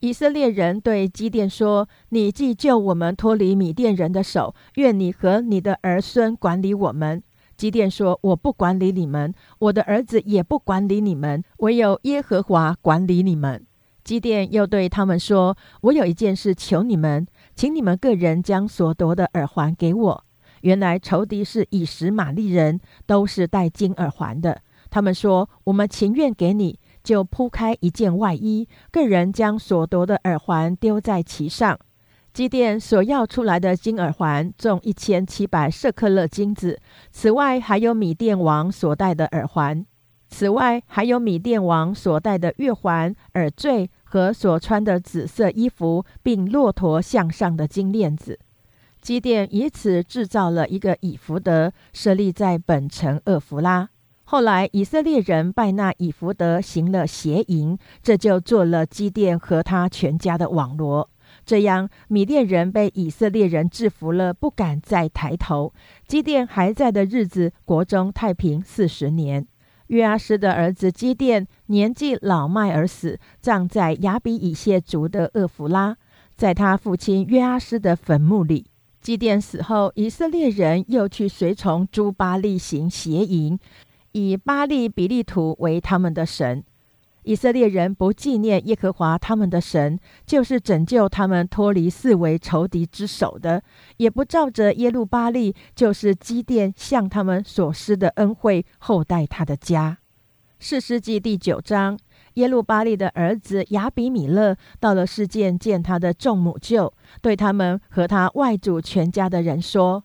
Speaker 1: 以色列人对基甸说：“你既救我们脱离米甸人的手，愿你和你的儿孙管理我们。”基甸说：“我不管理你们，我的儿子也不管理你们，唯有耶和华管理你们。”基甸又对他们说：“我有一件事求你们，请你们个人将所夺的耳环给我。”原来仇敌是以实玛利人，都是戴金耳环的。他们说：“我们情愿给你，就铺开一件外衣，个人将所夺的耳环丢在其上。”基甸所要出来的金耳环重一千七百舍克勒金子，此外还有米甸王所戴的耳环，此外还有米甸王所戴的月环、耳坠和所穿的紫色衣服，并骆驼项上的金链子。基甸以此制造了一个以弗德，设立在本城厄弗拉。后来以色列人拜那以弗德，行了邪淫，这就做了基甸和他全家的网罗。这样米甸人被以色列人制服了，不敢再抬头。基甸还在的日子，国中太平四十年。约阿斯的儿子基甸年纪老迈而死，葬在亚比以谢族的厄弗拉，在他父亲约阿斯的坟墓里。基甸死后，以色列人又去随从朱巴利行邪淫，以巴利比利图为他们的神。以色列人不纪念耶和华他们的神，就是拯救他们脱离四围仇敌之手的，也不照着耶路巴利，就是基甸向他们所施的恩惠，厚待他的家。四世纪第九章。耶路巴利的儿子亚比米勒到了世件，见他的众母舅，对他们和他外祖全家的人说：“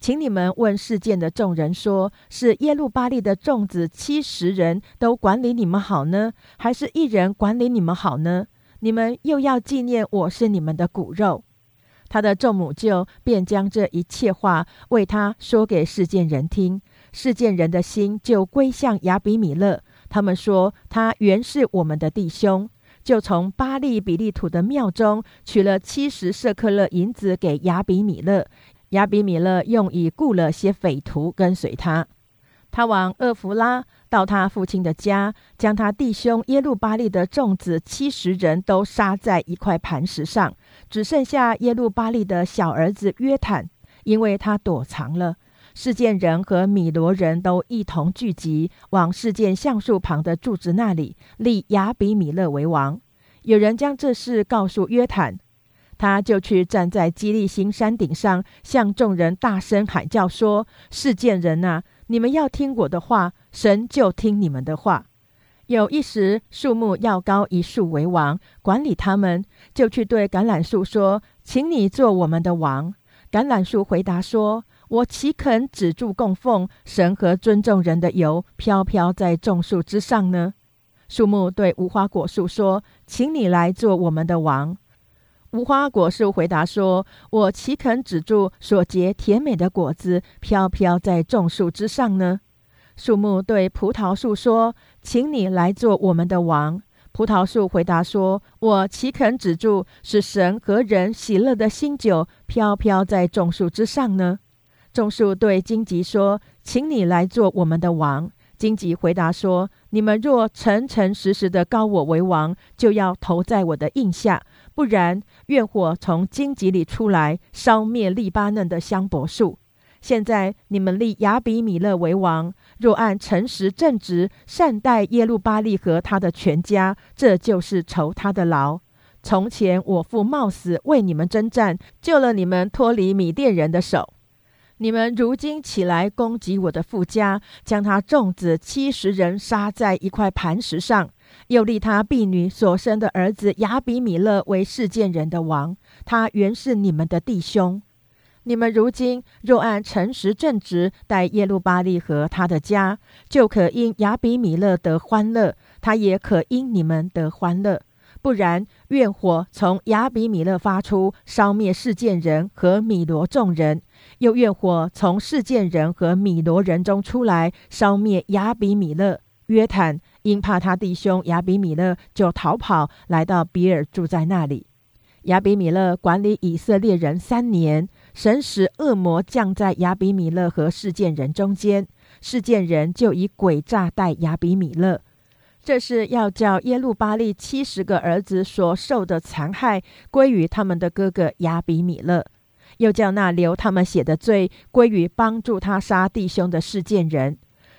Speaker 1: 请你们问事件的众人说，是耶路巴利的众子七十人都管理你们好呢，还是一人管理你们好呢？你们又要纪念我是你们的骨肉。”他的众母舅便将这一切话为他说给事件人听，事件人的心就归向亚比米勒。他们说他原是我们的弟兄，就从巴利比利土的庙中取了七十舍克勒银子给亚比米勒。亚比米勒用以雇了些匪徒跟随他。他往厄弗拉到他父亲的家，将他弟兄耶路巴利的众子七十人都杀在一块磐石上，只剩下耶路巴利的小儿子约坦，因为他躲藏了。事件人和米罗人都一同聚集，往事件橡树旁的柱子那里立亚比米勒为王。有人将这事告诉约坦，他就去站在基利新山顶上，向众人大声喊叫说：“世间人啊，你们要听我的话，神就听你们的话。”有一时，树木要高一树为王，管理他们，就去对橄榄树说：“请你做我们的王。”橄榄树回答说：“我岂肯止住供奉神和尊重人的油飘飘在众树之上呢？”树木对无花果树说：“请你来做我们的王。”无花果树回答说：“我岂肯止住所结甜美的果子飘飘在众树之上呢？”树木对葡萄树说：“请你来做我们的王。”葡萄树回答说：“我岂肯止住使神和人喜乐的新酒飘飘在众树之上呢？”众树对荆棘说：“请你来做我们的王。”荆棘回答说：“你们若诚诚实实的高我为王，就要投在我的印下；不然，怨火从荆棘里出来，烧灭利巴嫩的香柏树。现在你们立亚比米勒为王，若按诚实正直善待耶路巴利和他的全家，这就是酬他的劳。从前我父冒死为你们征战，救了你们脱离米甸人的手。”你们如今起来攻击我的父家，将他众子七十人杀在一块磐石上，又立他婢女所生的儿子亚比米勒为世件人的王。他原是你们的弟兄。你们如今若按诚实正直待耶路巴利和他的家，就可因亚比米勒得欢乐，他也可因你们得欢乐。不然，愿火从亚比米勒发出，烧灭世件人和米罗众人。又愿火从事件人和米罗人中出来，烧灭亚比米勒。约坦因怕他弟兄亚比米勒，就逃跑来到比尔，住在那里。亚比米勒管理以色列人三年，神使恶魔降在亚比米勒和事件人中间，事件人就以诡诈待亚比米勒。这是要叫耶路巴利七十个儿子所受的残害归于他们的哥哥亚比米勒。又叫那流他们血的罪归于帮助他杀弟兄的事件人。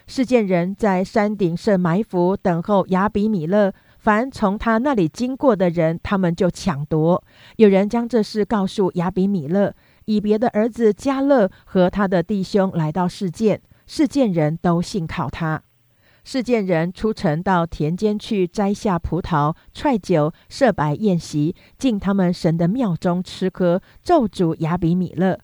Speaker 1: 事件人在山顶设埋伏，等候亚比米勒。凡从他那里经过的人，他们就抢夺。有人将这事告诉亚比米勒，以别的儿子加勒和他的弟兄来到事件，事件人都信靠他。事件人出城到田间去摘下葡萄、踹酒、设摆宴席，进他们神的庙中吃喝，咒诅亚比米勒。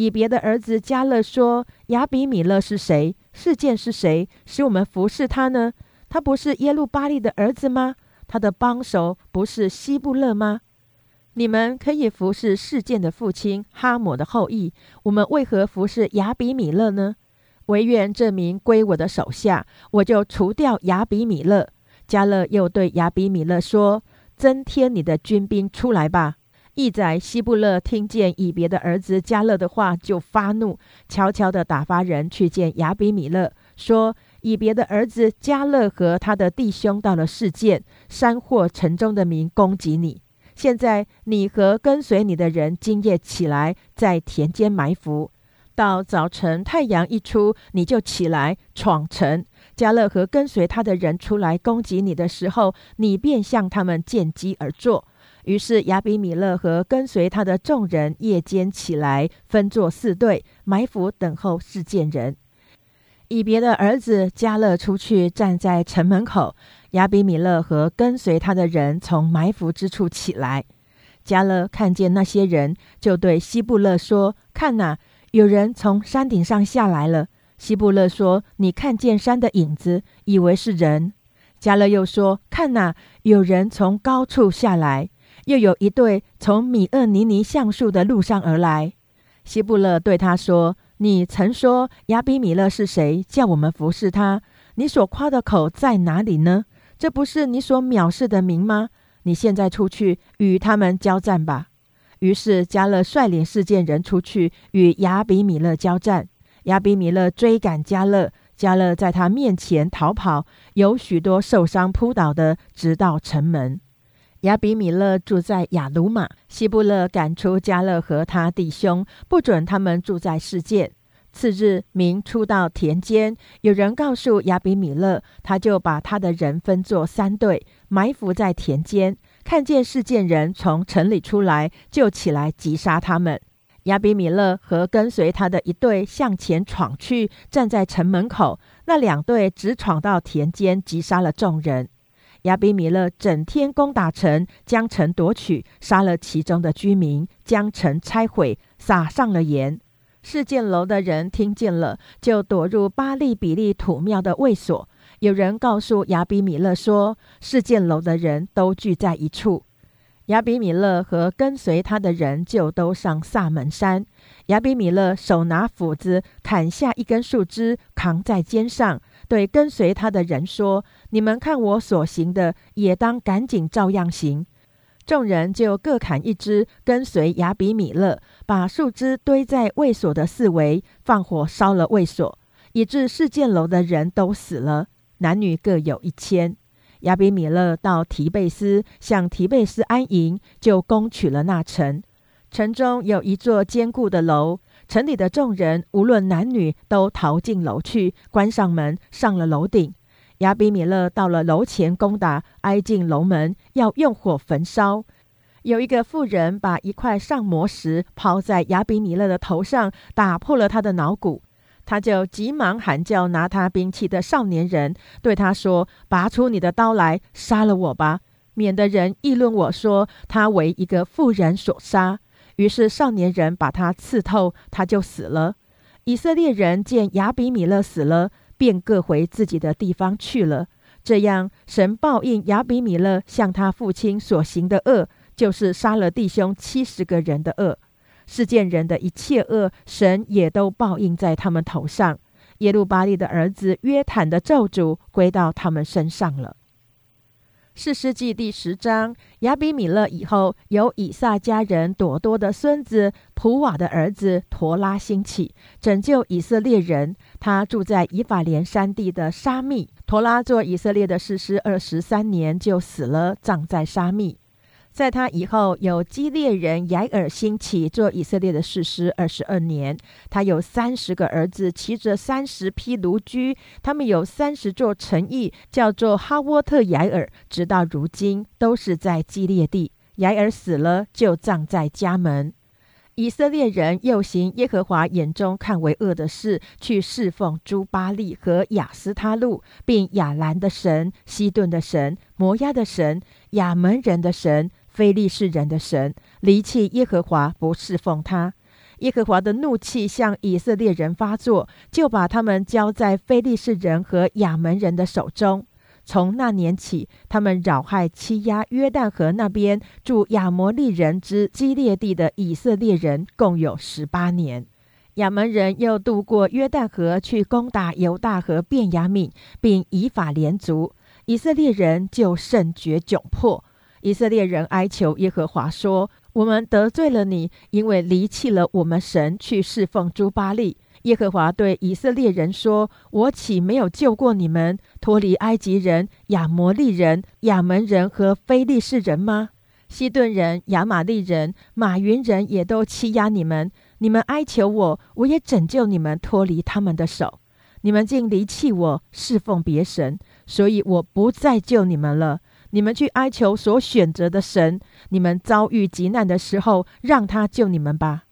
Speaker 1: 以别的儿子加勒说：“亚比米勒是谁？事件是谁？使我们服侍他呢？他不是耶路巴利的儿子吗？他的帮手不是希布勒吗？你们可以服侍事件的父亲哈姆的后裔，我们为何服侍亚比米勒呢？”唯愿这名归我的手下，我就除掉亚比米勒。加勒又对亚比米勒说：“增添你的军兵出来吧。”义宰希布勒听见以别的儿子加勒的话，就发怒，悄悄地打发人去见亚比米勒，说：“以别的儿子加勒和他的弟兄到了世界山或城中的民攻击你。现在你和跟随你的人今夜起来，在田间埋伏。”到早晨，太阳一出，你就起来闯城。加勒和跟随他的人出来攻击你的时候，你便向他们见机而作。于是亚比米勒和跟随他的众人夜间起来，分作四队，埋伏等候事件人。以别的儿子加勒出去站在城门口，亚比米勒和跟随他的人从埋伏之处起来。加勒看见那些人，就对希布勒说：“看哪！”有人从山顶上下来了。希布勒说：“你看见山的影子，以为是人。”加勒又说：“看哪，有人从高处下来，又有一对从米厄尼尼橡树的路上而来。”希布勒对他说：“你曾说亚比米勒是谁？叫我们服侍他？你所夸的口在哪里呢？这不是你所藐视的名吗？你现在出去与他们交战吧。”于是加勒率领事件人出去与亚比米勒交战。亚比米勒追赶加勒，加勒在他面前逃跑，有许多受伤扑倒的，直到城门。亚比米勒住在亚鲁玛，希布勒赶出加勒和他弟兄，不准他们住在世界。次日，民出到田间，有人告诉亚比米勒，他就把他的人分作三队，埋伏在田间。看见事件人从城里出来，就起来击杀他们。亚比米勒和跟随他的一队向前闯去，站在城门口。那两队直闯到田间，击杀了众人。亚比米勒整天攻打城，将城夺取，杀了其中的居民，将城拆毁，撒上了盐。事件楼的人听见了，就躲入巴利比利土庙的卫所。有人告诉亚比米勒说，事件楼的人都聚在一处。亚比米勒和跟随他的人就都上萨门山。亚比米勒手拿斧子，砍下一根树枝，扛在肩上，对跟随他的人说：“你们看我所行的，也当赶紧照样行。”众人就各砍一枝，跟随亚比米勒，把树枝堆在卫所的四围，放火烧了卫所，以致事件楼的人都死了，男女各有一千。亚比米勒到提贝斯，向提贝斯安营，就攻取了那城。城中有一座坚固的楼，城里的众人无论男女，都逃进楼去，关上门，上了楼顶。亚比米勒到了楼前攻打，挨进楼门，要用火焚烧。有一个妇人把一块上磨石抛在亚比米勒的头上，打破了他的脑骨。他就急忙喊叫拿他兵器的少年人，对他说：“拔出你的刀来，杀了我吧，免得人议论我说他为一个妇人所杀。”于是少年人把他刺透，他就死了。以色列人见亚比米勒死了。便各回自己的地方去了。这样，神报应亚比米勒向他父亲所行的恶，就是杀了弟兄七十个人的恶。世件人的一切恶，神也都报应在他们头上。耶路巴利的儿子约坦的咒诅归到他们身上了。四世纪第十章，亚比米勒以后，由以撒家人朵多的孙子普瓦的儿子陀拉兴起，拯救以色列人。他住在以法莲山地的沙密。陀拉做以色列的士师二十三年，就死了，葬在沙密。在他以后，有基列人雅尔兴起做以色列的士师二十二年。他有三十个儿子，骑着三十匹驴驹。他们有三十座城邑，叫做哈沃特雅尔，直到如今都是在基列地。雅尔死了，就葬在家门。以色列人又行耶和华眼中看为恶的事，去侍奉朱巴利和亚斯他路，并亚兰的神、西顿的神、摩押的神、亚门人的神、非利士人的神，离弃耶和华，不侍奉他。耶和华的怒气向以色列人发作，就把他们交在非利士人和亚门人的手中。从那年起，他们扰害欺压约旦河那边住亚摩利人之基列地的以色列人，共有十八年。亚门人又渡过约旦河去攻打犹大和便雅悯，并以法连族，以色列人就甚觉窘迫。以色列人哀求耶和华说：“我们得罪了你，因为离弃了我们神，去侍奉朱巴利。”耶和华对以色列人说：“我岂没有救过你们，脱离埃及人、亚摩利人、亚门人和非利士人吗？西顿人、亚玛利人、马云人也都欺压你们。你们哀求我，我也拯救你们，脱离他们的手。你们竟离弃我，侍奉别神，所以我不再救你们了。你们去哀求所选择的神。你们遭遇急难的时候，让他救你们吧。”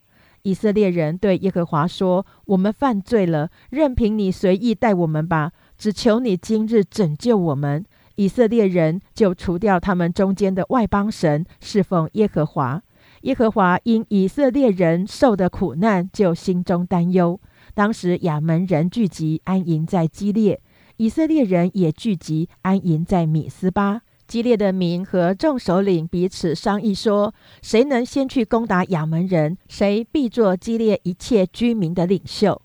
Speaker 1: 以色列人对耶和华说：“我们犯罪了，任凭你随意待我们吧。只求你今日拯救我们。”以色列人就除掉他们中间的外邦神，侍奉耶和华。耶和华因以色列人受的苦难，就心中担忧。当时亚门人聚集安营在基列，以色列人也聚集安营在米斯巴。激烈的民和众首领彼此商议说：“谁能先去攻打亚门人，谁必做激烈一切居民的领袖。”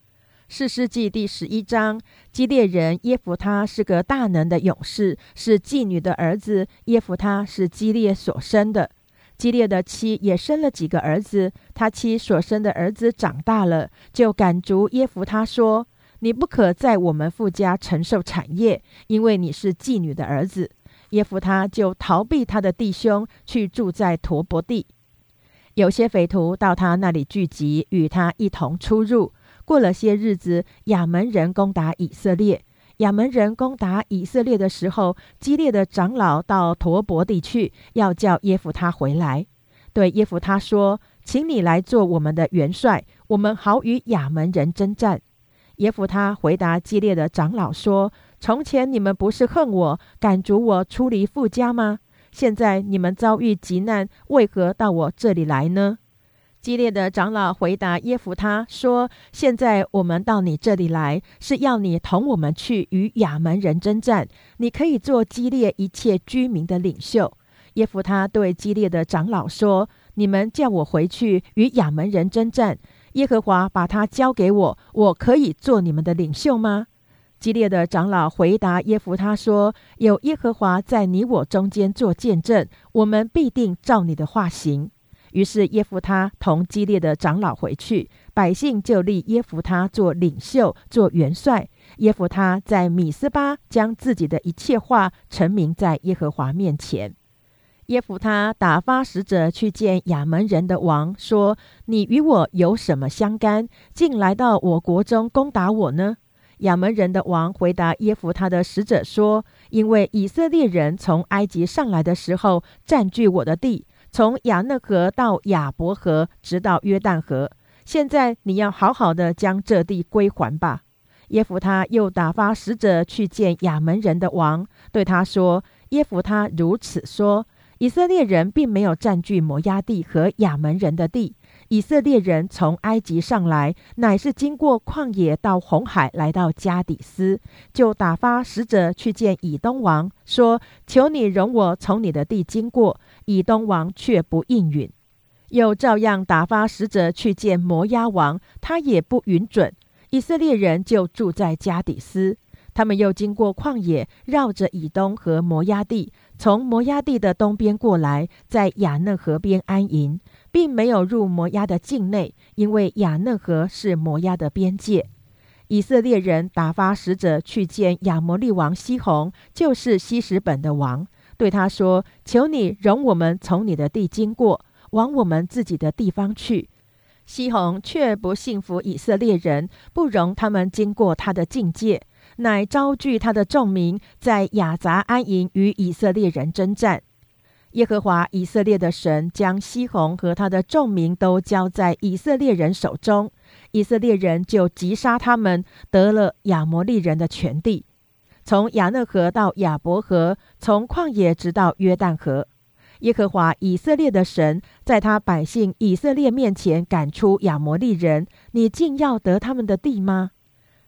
Speaker 1: 四世纪第十一章，基列人耶夫他是个大能的勇士，是妓女的儿子。耶夫他是基列所生的，基列的妻也生了几个儿子。他妻所生的儿子长大了，就赶逐耶夫他说：“你不可在我们父家承受产业，因为你是妓女的儿子。”耶夫他就逃避他的弟兄，去住在陀伯地。有些匪徒到他那里聚集，与他一同出入。过了些日子，亚门人攻打以色列。亚门人攻打以色列的时候，激烈的长老到陀伯地去，要叫耶夫他回来。对耶夫他说：“请你来做我们的元帅，我们好与亚门人征战。”耶夫他回答激烈的长老说。从前你们不是恨我，赶逐我出离富家吗？现在你们遭遇急难，为何到我这里来呢？”激烈的长老回答耶夫他说：“现在我们到你这里来，是要你同我们去与亚门人征战。你可以做激烈一切居民的领袖。”耶夫他对激烈的长老说：“你们叫我回去与亚门人征战，耶和华把他交给我，我可以做你们的领袖吗？”激烈的长老回答耶夫他说：“有耶和华在你我中间做见证，我们必定照你的话行。”于是耶夫他同激烈的长老回去，百姓就立耶夫他做领袖、做元帅。耶夫他在米斯巴将自己的一切话陈明在耶和华面前。耶夫他打发使者去见亚门人的王，说：“你与我有什么相干？竟来到我国中攻打我呢？”亚门人的王回答耶夫他的使者说：“因为以色列人从埃及上来的时候，占据我的地。”从亚讷河到亚伯河，直到约旦河。现在你要好好的将这地归还吧。耶夫他又打发使者去见亚门人的王，对他说：“耶夫他如此说，以色列人并没有占据摩押地和亚门人的地。”以色列人从埃及上来，乃是经过旷野到红海，来到加底斯，就打发使者去见以东王，说：“求你容我从你的地经过。”以东王却不应允，又照样打发使者去见摩押王，他也不允准。以色列人就住在加底斯。他们又经过旷野，绕着以东和摩押地，从摩押地的东边过来，在雅嫩河边安营。并没有入摩押的境内，因为雅嫩河是摩押的边界。以色列人打发使者去见亚摩利王西宏，就是西什本的王，对他说：“求你容我们从你的地经过，往我们自己的地方去。”西宏却不信服以色列人，不容他们经过他的境界，乃招聚他的众民，在雅杂安营，与以色列人征战。耶和华以色列的神将西宏和他的众民都交在以色列人手中，以色列人就击杀他们，得了亚摩利人的全地，从亚讷河到亚伯河，从旷野直到约旦河。耶和华以色列的神在他百姓以色列面前赶出亚摩利人，你竟要得他们的地吗？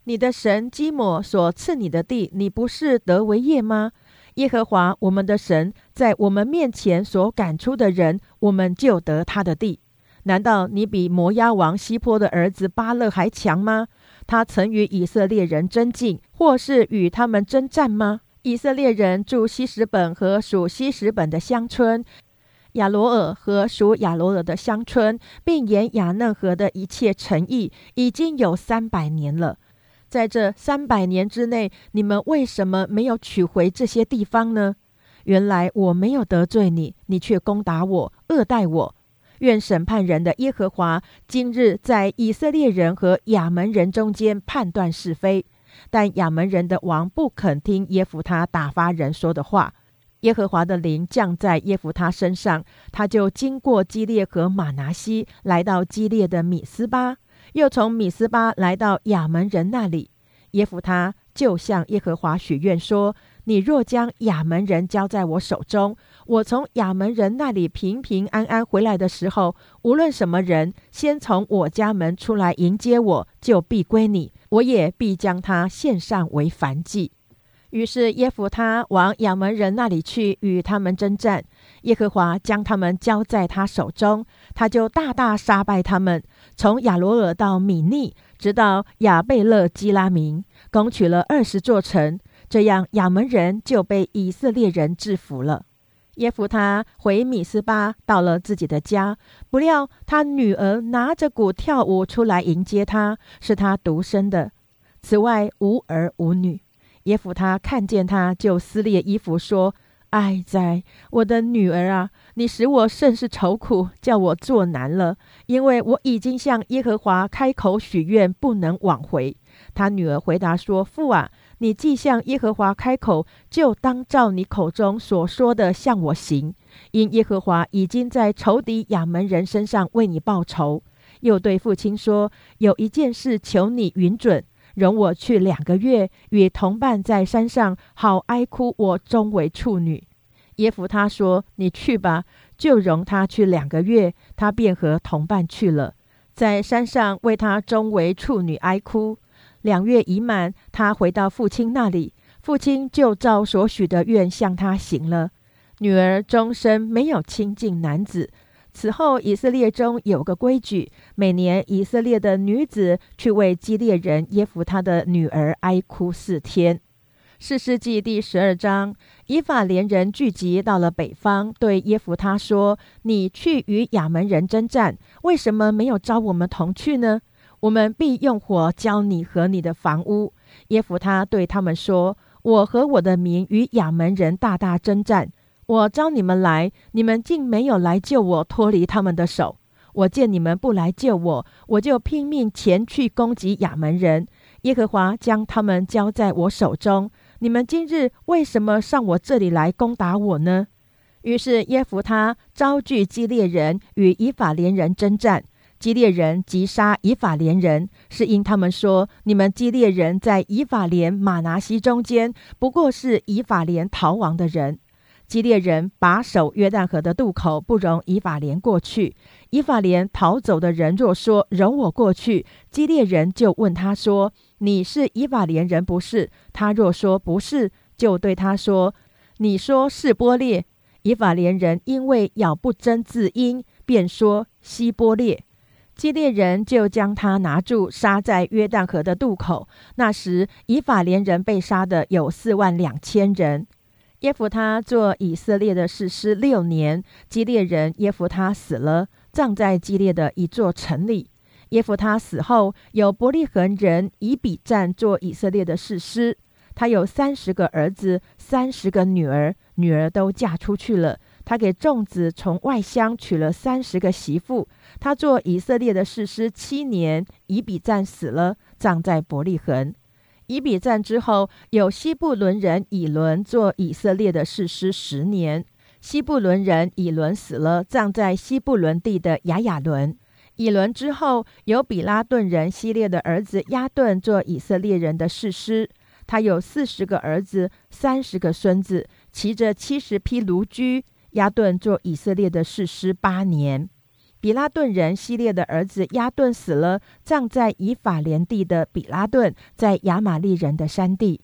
Speaker 1: 你的神基摩所赐你的地，你不是得为业吗？耶和华我们的神在我们面前所赶出的人，我们就得他的地。难道你比摩押王西坡的儿子巴勒还强吗？他曾与以色列人争竞，或是与他们征战吗？以色列人住西什本和属西什本的乡村，亚罗尔和属亚罗尔的乡村，并沿亚嫩河的一切城邑，已经有三百年了。在这三百年之内，你们为什么没有取回这些地方呢？原来我没有得罪你，你却攻打我，恶待我。愿审判人的耶和华今日在以色列人和亚门人中间判断是非。但亚门人的王不肯听耶夫他打发人说的话，耶和华的灵降在耶夫他身上，他就经过基列和马拿西，来到基列的米斯巴。又从米斯巴来到亚门人那里，耶夫他就向耶和华许愿说：“你若将亚门人交在我手中，我从亚门人那里平平安安回来的时候，无论什么人先从我家门出来迎接我，就必归你，我也必将他献上为燔祭。”于是耶夫他往亚门人那里去，与他们征战。耶和华将他们交在他手中，他就大大杀败他们，从亚罗尔到米利，直到亚贝勒基拉明，攻取了二十座城。这样亚门人就被以色列人制服了。耶夫他回米斯巴，到了自己的家，不料他女儿拿着鼓跳舞出来迎接他，是他独生的，此外无儿无女。耶夫他看见他，就撕裂衣服说：“哀哉，我的女儿啊！你使我甚是愁苦，叫我作难了，因为我已经向耶和华开口许愿，不能挽回。”他女儿回答说：“父啊，你既向耶和华开口，就当照你口中所说的向我行，因耶和华已经在仇敌亚门人身上为你报仇。”又对父亲说：“有一件事求你允准。”容我去两个月，与同伴在山上，好哀哭我终为处女。”耶夫他说：“你去吧。”就容他去两个月，他便和同伴去了，在山上为他终为处女哀哭。两月已满，他回到父亲那里，父亲就照所许的愿向他行了。女儿终身没有亲近男子。此后，以色列中有个规矩，每年以色列的女子去为基列人耶夫他的女儿哀哭四天。四世纪第十二章，以法连人聚集到了北方，对耶夫他说：“你去与亚门人征战，为什么没有招我们同去呢？我们必用火浇你和你的房屋。”耶夫他对他们说：“我和我的民与亚门人大大征战。”我招你们来，你们竟没有来救我，脱离他们的手。我见你们不来救我，我就拼命前去攻击亚门人。耶和华将他们交在我手中。你们今日为什么上我这里来攻打我呢？于是耶夫他招聚基列人与以法连人征战。基列人击杀以法连人，是因他们说：你们基列人在以法连、马拿西中间，不过是以法连逃亡的人。基列人把守约旦河的渡口，不容以法莲过去。以法莲逃走的人若说容我过去，基列人就问他说：“你是以法莲人不是？”他若说不是，就对他说：“你说是波列。”以法莲人因为咬不真字音，便说希波列。基列人就将他拿住，杀在约旦河的渡口。那时以法莲人被杀的有四万两千人。耶夫他做以色列的士师六年，基列人耶夫他死了，葬在基列的一座城里。耶夫他死后，有伯利恒人以比战做以色列的士师。他有三十个儿子，三十个女儿，女儿都嫁出去了。他给众子从外乡娶了三十个媳妇。他做以色列的士师七年，以比赞死了，葬在伯利恒。以比战之后，有西布伦人以伦做以色列的士师十年。西布伦人以伦死了，葬在西布伦地的雅雅伦。以伦之后，有比拉顿人希列的儿子亚顿做以色列人的士师。他有四十个儿子，三十个孙子，骑着七十匹驴驹。亚顿做以色列的士师八年。比拉顿人希列的儿子亚顿死了，葬在以法莲地的比拉顿，在亚玛利人的山地。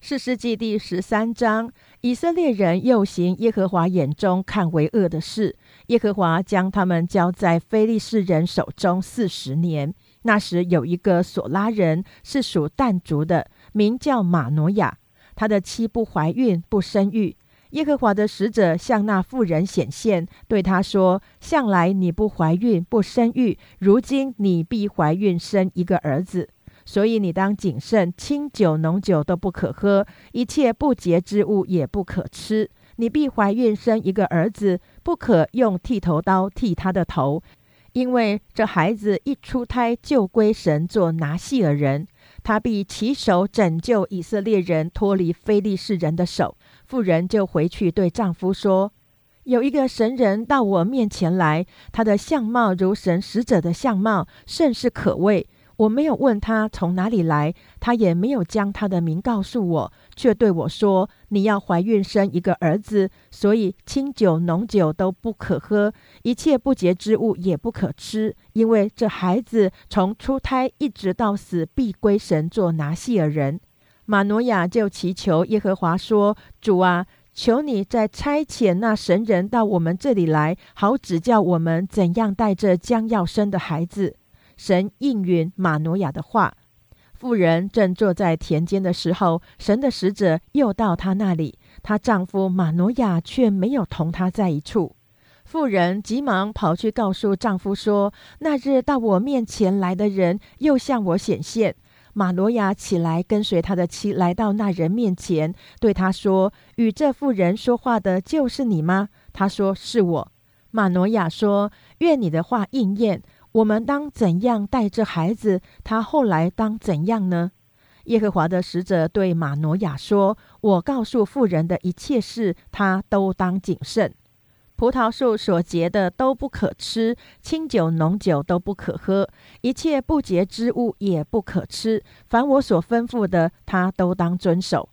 Speaker 1: 四世纪第十三章，以色列人又行耶和华眼中看为恶的事，耶和华将他们交在非利士人手中四十年。那时有一个索拉人，是属但族的，名叫马挪亚，他的妻不怀孕，不生育。耶和华的使者向那妇人显现，对他说：“向来你不怀孕不生育，如今你必怀孕生一个儿子。所以你当谨慎，清酒浓酒都不可喝，一切不洁之物也不可吃。你必怀孕生一个儿子，不可用剃头刀剃他的头，因为这孩子一出胎就归神做拿细尔人，他必起手拯救以色列人脱离非利士人的手。”妇人就回去对丈夫说：“有一个神人到我面前来，他的相貌如神使者的相貌，甚是可畏。我没有问他从哪里来，他也没有将他的名告诉我，却对我说：你要怀孕生一个儿子，所以清酒浓酒都不可喝，一切不洁之物也不可吃，因为这孩子从出胎一直到死，必归神做拿细尔人。”马诺亚就祈求耶和华说：“主啊，求你再差遣那神人到我们这里来，好指教我们怎样带着将要生的孩子。”神应允马诺亚的话。妇人正坐在田间的时候，神的使者又到她那里，她丈夫马诺亚却没有同她在一处。妇人急忙跑去告诉丈夫说：“那日到我面前来的人又向我显现。”马罗亚起来，跟随他的妻来到那人面前，对他说：“与这妇人说话的就是你吗？”他说：“是我。”马诺亚说：“愿你的话应验。我们当怎样带这孩子？他后来当怎样呢？”耶和华的使者对马诺亚说：“我告诉妇人的一切事，他都当谨慎。”葡萄树所结的都不可吃，清酒浓酒都不可喝，一切不洁之物也不可吃。凡我所吩咐的，他都当遵守。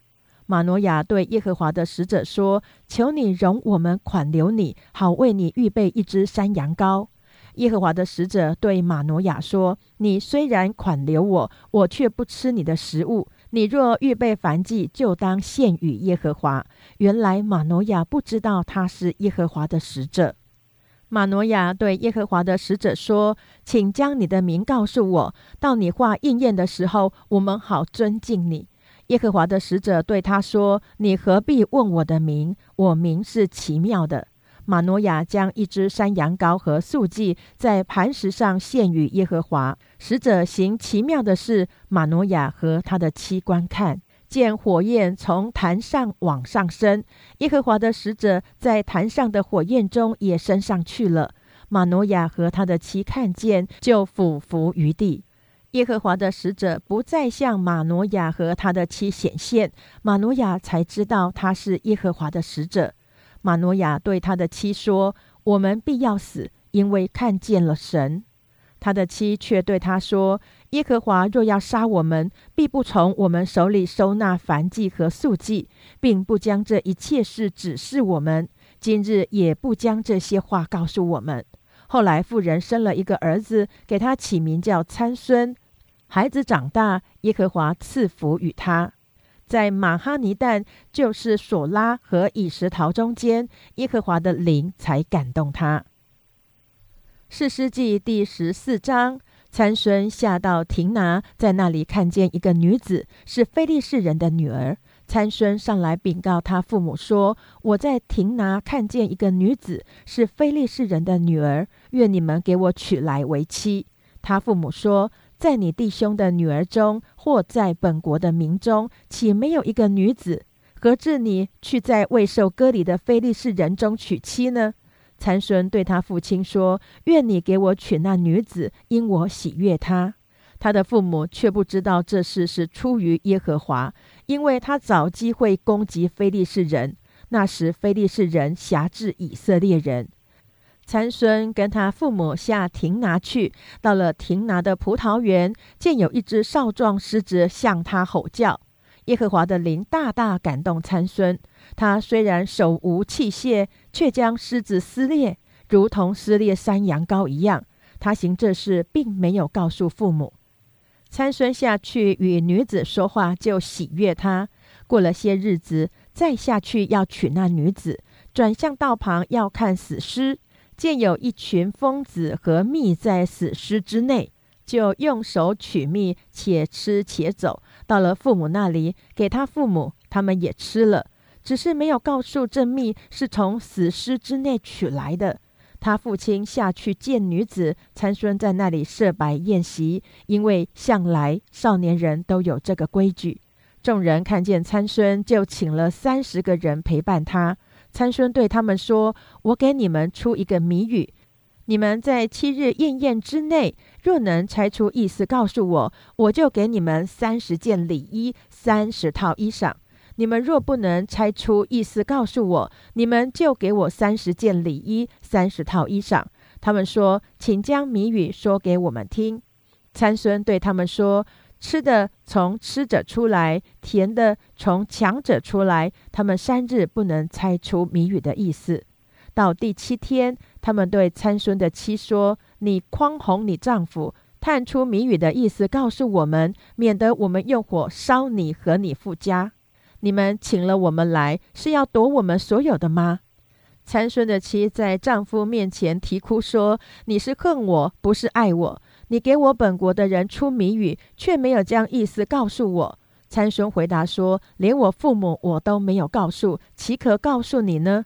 Speaker 1: 马诺亚对耶和华的使者说：“求你容我们款留你，好为你预备一只山羊羔。”耶和华的使者对马诺亚说：“你虽然款留我，我却不吃你的食物。你若预备凡祭，就当献与耶和华。”原来马诺亚不知道他是耶和华的使者。马诺亚对耶和华的使者说：“请将你的名告诉我，到你话应验的时候，我们好尊敬你。”耶和华的使者对他说：“你何必问我的名？我名是奇妙的。”马诺亚将一只山羊羔和素祭在磐石上献与耶和华。使者行奇妙的事，马诺亚和他的妻观看，见火焰从坛上往上升。耶和华的使者在坛上的火焰中也升上去了。马诺亚和他的妻看见，就俯伏于地。耶和华的使者不再向马诺亚和他的妻显现，马诺亚才知道他是耶和华的使者。马诺亚对他的妻说：“我们必要死，因为看见了神。”他的妻却对他说：“耶和华若要杀我们，必不从我们手里收纳燔祭和素祭，并不将这一切事指示我们。今日也不将这些话告诉我们。”后来，妇人生了一个儿子，给他起名叫参孙。孩子长大，耶和华赐福与他。在马哈尼旦，就是索拉和以实陶中间，耶和华的灵才感动他。士师记第十四章，参孙下到亭拿，在那里看见一个女子，是非利士人的女儿。参孙上来禀告他父母说：“我在亭拿看见一个女子，是非利士人的女儿，愿你们给我娶来为妻。”他父母说：“在你弟兄的女儿中，或在本国的民中，岂没有一个女子？何至你去在未受割礼的非利士人中娶妻呢？”参孙对他父亲说：“愿你给我娶那女子，因我喜悦她。”他的父母却不知道这事是出于耶和华，因为他找机会攻击非利士人。那时非利士人辖制以色列人。参孙跟他父母下亭拿去，到了亭拿的葡萄园，见有一只少壮狮子向他吼叫。耶和华的灵大大感动参孙，他虽然手无器械，却将狮子撕裂，如同撕裂山羊羔一样。他行这事，并没有告诉父母。参孙下去与女子说话，就喜悦他。过了些日子，再下去要娶那女子，转向道旁要看死尸，见有一群疯子和蜜在死尸之内，就用手取蜜，且吃且走。到了父母那里，给他父母，他们也吃了，只是没有告诉这蜜是从死尸之内取来的。他父亲下去见女子，参孙在那里设摆宴席，因为向来少年人都有这个规矩。众人看见参孙，就请了三十个人陪伴他。参孙对他们说：“我给你们出一个谜语，你们在七日宴宴之内，若能猜出意思，告诉我，我就给你们三十件礼衣，三十套衣裳。”你们若不能猜出意思，告诉我，你们就给我三十件礼衣，三十套衣裳。他们说：“请将谜语说给我们听。”参孙对他们说：“吃的从吃者出来，甜的从强者出来。他们三日不能猜出谜语的意思。到第七天，他们对参孙的妻说：‘你匡哄你丈夫，探出谜语的意思，告诉我们，免得我们用火烧你和你父家。’”你们请了我们来，是要夺我们所有的吗？参孙的妻在丈夫面前啼哭说：“你是恨我，不是爱我。你给我本国的人出谜语，却没有将意思告诉我。”参孙回答说：“连我父母我都没有告诉，岂可告诉你呢？”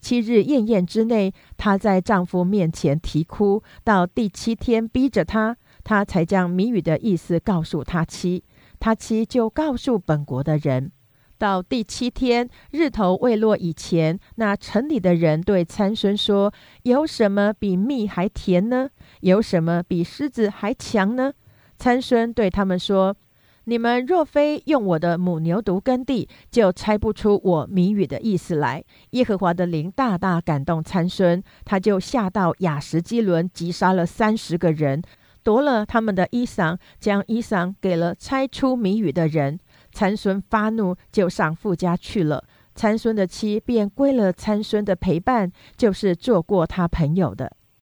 Speaker 1: 七日宴宴之内，她在丈夫面前啼哭，到第七天逼着她，她才将谜语的意思告诉他妻。他妻就告诉本国的人。到第七天，日头未落以前，那城里的人对参孙说：“有什么比蜜还甜呢？有什么比狮子还强呢？”参孙对他们说：“你们若非用我的母牛犊耕地，就猜不出我谜语的意思来。耶和华的灵大大感动参孙，他就下到雅什基伦，击杀了三十个人，夺了他们的衣裳，将衣裳给了猜出谜语的人。参孙发怒，就上富家去了。参孙的妻便归了参孙的陪伴，就是做过他朋友的。